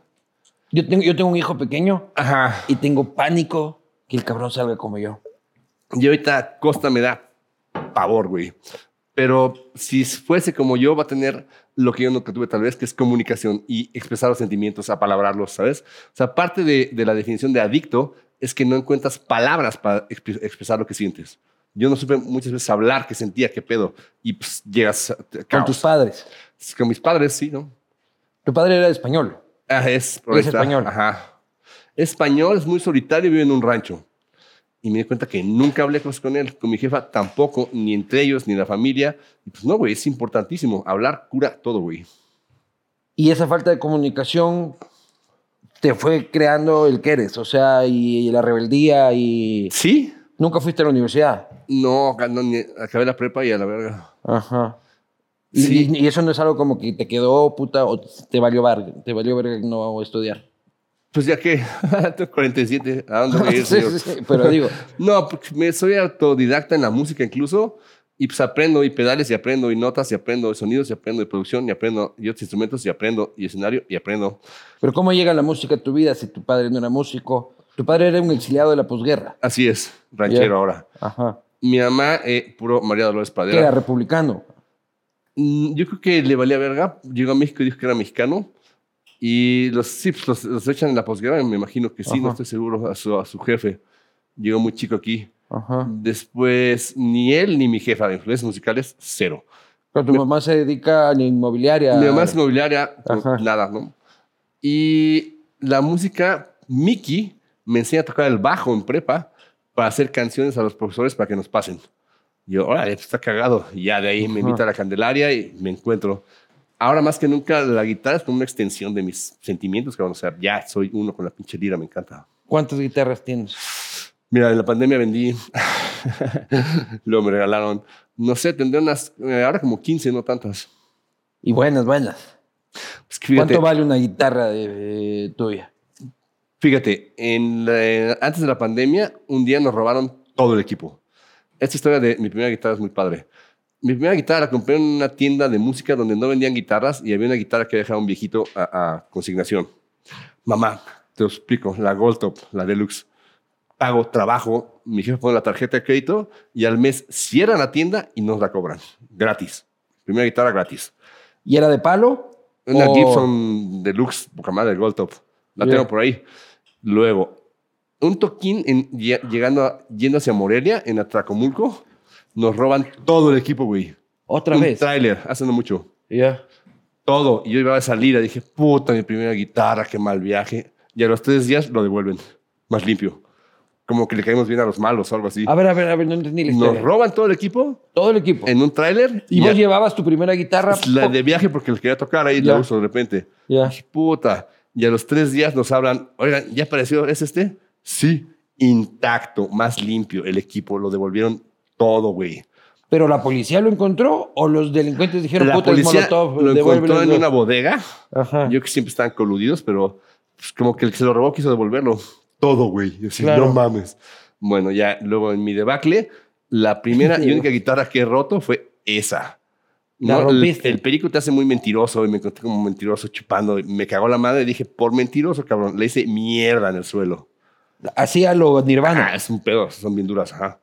Yo tengo, yo tengo un hijo pequeño Ajá. y tengo pánico que el cabrón salga como yo. Y ahorita Costa me da pavor, güey. Pero si fuese como yo, va a tener lo que yo nunca tuve tal vez, que es comunicación y expresar los sentimientos, apalabrarlos, ¿sabes? O sea, parte de, de la definición de adicto es que no encuentras palabras para exp- expresar lo que sientes. Yo no supe muchas veces hablar que sentía, qué pedo. Y pues llegas a- Con caos. tus padres. Con mis padres, sí, ¿no? Tu padre era español. Ah, es, Es español. Ajá. Español, es muy solitario vive en un rancho. Y me di cuenta que nunca hablé cosas con él, con mi jefa tampoco, ni entre ellos, ni la familia. Y pues no, güey, es importantísimo. Hablar cura todo, güey. Y esa falta de comunicación te fue creando el que eres, o sea, y, y la rebeldía y... ¿Sí? Nunca fuiste a la universidad. No, no, ni- acabé la prepa y a la verga. Ajá. Y, Sí. y- y eso no es algo como que te quedó puta o te valió verga, te valió verga no estudiar. Pues ya que, tengo 47, ¿a dónde voy a ir, señor? sí, sí, pero digo, No, porque me, soy autodidacta en la música incluso. Y pues aprendo y pedales y aprendo y notas y aprendo y sonidos y aprendo y producción y aprendo y otros instrumentos y aprendo y escenario y aprendo. pero ¿cómo llega la música a tu vida si tu padre no era músico? Tu padre era un exiliado de la posguerra. Así es, ranchero Ya. ahora. Ajá. Mi mamá, eh, puro María Dolores Que era Padera. republicano. Mm, Yo creo que le valía verga. Llegó a México y dijo que era mexicano. Y los, sí, pues, los, los echan en la posguerra, me imagino que sí, no Ajá. estoy seguro, a su, a su jefe. Llegó muy chico aquí. Ajá. Después, ni él ni mi jefa de influencias musicales, cero. Pero tu mamá se dedica a la inmobiliaria. Mi mamá es inmobiliaria, pues, nada, ¿no? Y la música, Mickey me enseña a tocar el bajo en prepa para hacer canciones a los profesores para que nos pasen. Y yo, órale, pues, está cagado. Y ya de ahí me invita a la Candelaria y me encuentro. Ahora más que nunca la guitarra es como una extensión de mis sentimientos, cabrón. O sea, ya soy uno con la pinche lira, me encanta. ¿Cuántas guitarras tienes? Mira, en la pandemia vendí, luego me regalaron, no sé, tendré unas, eh, ahora como 15, no tantas. Y buenas, buenas. Es que fíjate, ¿Cuánto vale una guitarra de, de tuya? Fíjate, en la- antes de la pandemia, un día nos robaron todo el equipo. Esta historia de mi primera guitarra es muy padre. Mi primera guitarra la compré en una tienda de música donde no vendían guitarras y había una guitarra que dejaba un viejito a, a consignación. Mamá, te lo explico, la Gold Top, la Deluxe. Pago, trabajo, mi jefe pone la tarjeta de crédito y al mes cierran la tienda y nos la cobran. Gratis. Primera guitarra gratis. ¿Y era de palo? Una O- Gibson Deluxe, poca madre, Gold Top. La Ya. tengo por ahí. Luego, un toquín en- llegando a- yendo hacia Morelia, en Atracomulco, nos roban todo el equipo, güey. Otra un vez. tráiler, hace no mucho. Ya. Todo. Y yo iba a salir y dije, puta, mi primera guitarra, qué mal viaje. Y a los tres días lo devuelven, más limpio. Como que le caímos bien a los malos o algo así. A ver, a ver, a ver, no entendí la Nos roban todo el equipo Todo el equipo. en un tráiler. y vos llevabas tu primera guitarra. la de viaje porque les quería tocar ahí, Ya. la uso de repente. Ya. Puta. Y a los tres días nos hablan, oigan, ¿ya apareció? ¿Es este? Sí. Intacto, más limpio el equipo. Lo devolvieron todo, güey. ¿Pero la policía lo encontró o los delincuentes dijeron, La puta, policía molotov, lo devuélvelo"? encontró en una bodega. Ajá. Yo que siempre estaban coludidos, pero pues, como que el que se lo robó quiso devolverlo. Todo, güey. Así, Claro. no mames. Bueno, ya luego en mi debacle, la primera y única guitarra que he roto fue esa. La El- rompiste. El, perico te hace muy mentiroso y me encontré como mentiroso chupando. Me cagó la madre y dije, por mentiroso, cabrón. Le hice mierda en el suelo. Así a lo Nirvana. Ah, es un pedo, son bien duras, ajá.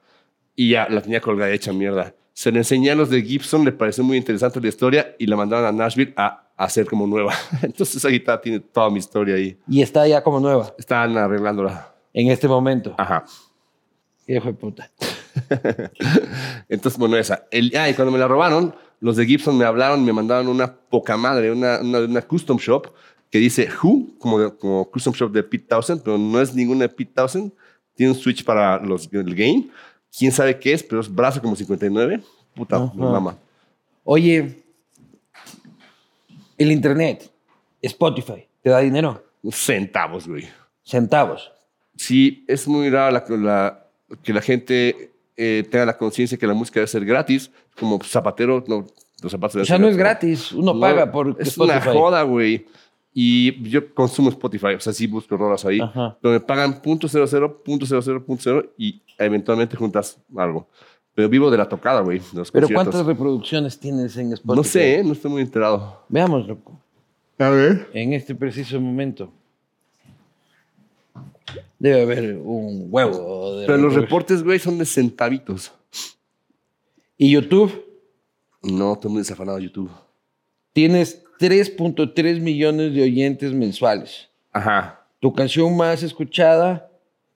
Y ya la tenía colgada hecha mierda. Se le enseñé a los de Gibson, le pareció muy interesante la historia y la mandaron a Nashville a hacer como nueva. Entonces esa guitarra tiene toda mi historia ahí. Y está ya como nueva Estaban arreglándola. en este momento. Ajá. Hijo de puta. Entonces, bueno, esa. El, ah, y cuando me la robaron, los de Gibson me hablaron, me mandaron una poca madre, una, una, una custom shop que dice Who, como, de- como custom shop de Pete Townsend, pero no es ninguna de Pete Townsend. Tiene un switch para los, el game. Quién sabe qué es, pero es brazo como 59. Puta, mamá. Oye, el internet, Spotify, ¿te da dinero? Centavos, güey. Centavos. Sí, es muy raro la, la- que la gente eh, tenga la conciencia que la música debe ser gratis. Como zapatero, no, los zapatos O sea, ser no es gratis. Uno No, paga por Es Spotify. una joda, güey. Y yo consumo Spotify, o sea, sí busco rolas ahí. Ajá. Pero me pagan punto cero cero, punto cero cero, punto cero, y eventualmente juntas algo. Pero vivo de la tocada, güey. Pero conciertos. ¿cuántas reproducciones tienes en Spotify? No sé, ¿eh? no estoy muy enterado. Veamos, loco. A ver. En este preciso momento. Debe haber un huevo. de Pero los reportes, güey, son de centavitos. Y YouTube, No, estoy muy desafanado YouTube. tienes 3.3 millones de oyentes mensuales. Ajá. Tu canción más escuchada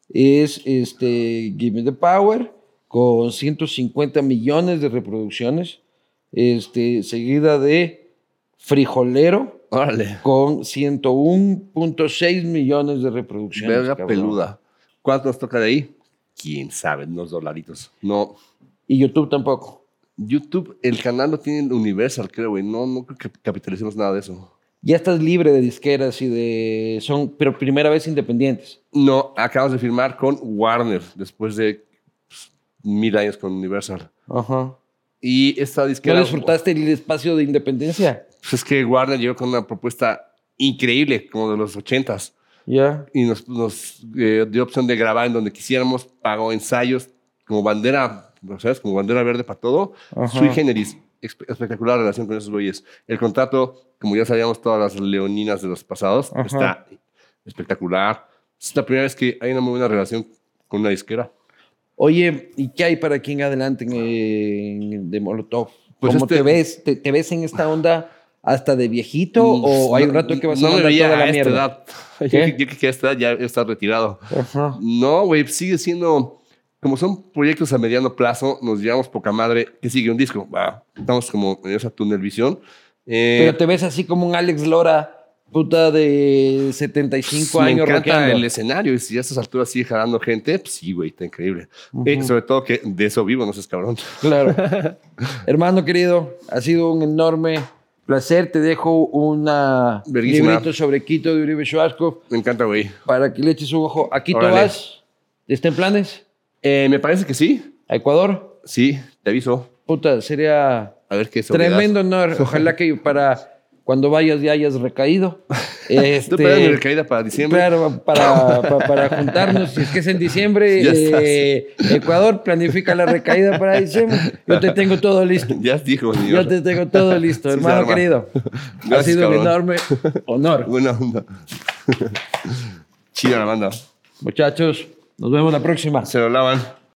es este, Give Me the Power, con 150 millones de reproducciones, este, seguida de Frijolero, Órale. con 101.6 millones de reproducciones. Verga cabrón. peluda. ¿Cuánto nos toca de ahí? Quién sabe, unos dolaritos. No. Y YouTube tampoco. YouTube, el canal lo tiene Universal, creo, güey. No, no creo que capitalicemos nada de eso. Ya estás libre de disqueras y de... Son, pero primera vez independientes. No, acabamos de firmar con Warner después de mil años con Universal. Ajá. Y esta ¿No disquera. disfrutaste el espacio de independencia? Pues es que Warner llegó con una propuesta increíble, como de los ochentas. Ya. y nos, nos eh, dio opción de grabar en donde quisiéramos, pagó ensayos como bandera, ¿sabes? Como bandera verde para todo. Ajá. Sui generis, espe- espectacular relación con esos güeyes. El contrato, como ya sabíamos todas las leoninas de los pasados, Ajá. está espectacular. Es la primera vez que hay una muy buena relación con una disquera. Oye, ¿y qué hay para aquí en adelante en- de Molotov? Pues ¿Cómo este- te ves? ¿Te, te ves en esta onda hasta de viejito o hay un rato que vas a no veía toda la a esta mierda? edad. Yo, que a esta edad ya está retirado. Ajá. No, güey, sigue siendo. Como son proyectos a mediano plazo, nos llevamos poca madre. ¿Qué sigue? Un disco. Va, estamos como en esa tunnel visión. Eh, Pero te ves así como un Alex Lora, puta de 75 me años encanta rockeando. el escenario. Y si a estas alturas sigue jalando gente, pues sí, güey, está increíble. Eh, sobre todo que de eso vivo, no seas cabrón. Claro. Hermano querido, ha sido un enorme placer. Te dejo un Verguísima. librito sobre Quito de Uribe Schwarzkopf Me encanta, güey. para que le eches un ojo. ¿A Quito Órale. vas? ¿Está en planes? Eh, me parece que sí. ¿A Ecuador? Sí, te aviso. Puta, sería A ver qué es. tremendo honor. Ojalá que para cuando vayas ya hayas recaído. Este, Tú mi recaída para diciembre. Claro, para, para, para juntarnos, si es que es en diciembre, eh, Ecuador planifica la recaída para diciembre. Yo te tengo todo listo. Ya dijo, Yo señor. te tengo todo listo, Sí, hermano querido. ha sido un enorme honor. Buena onda. Chida la banda. Muchachos, Nos vemos la próxima. Se lo lavan.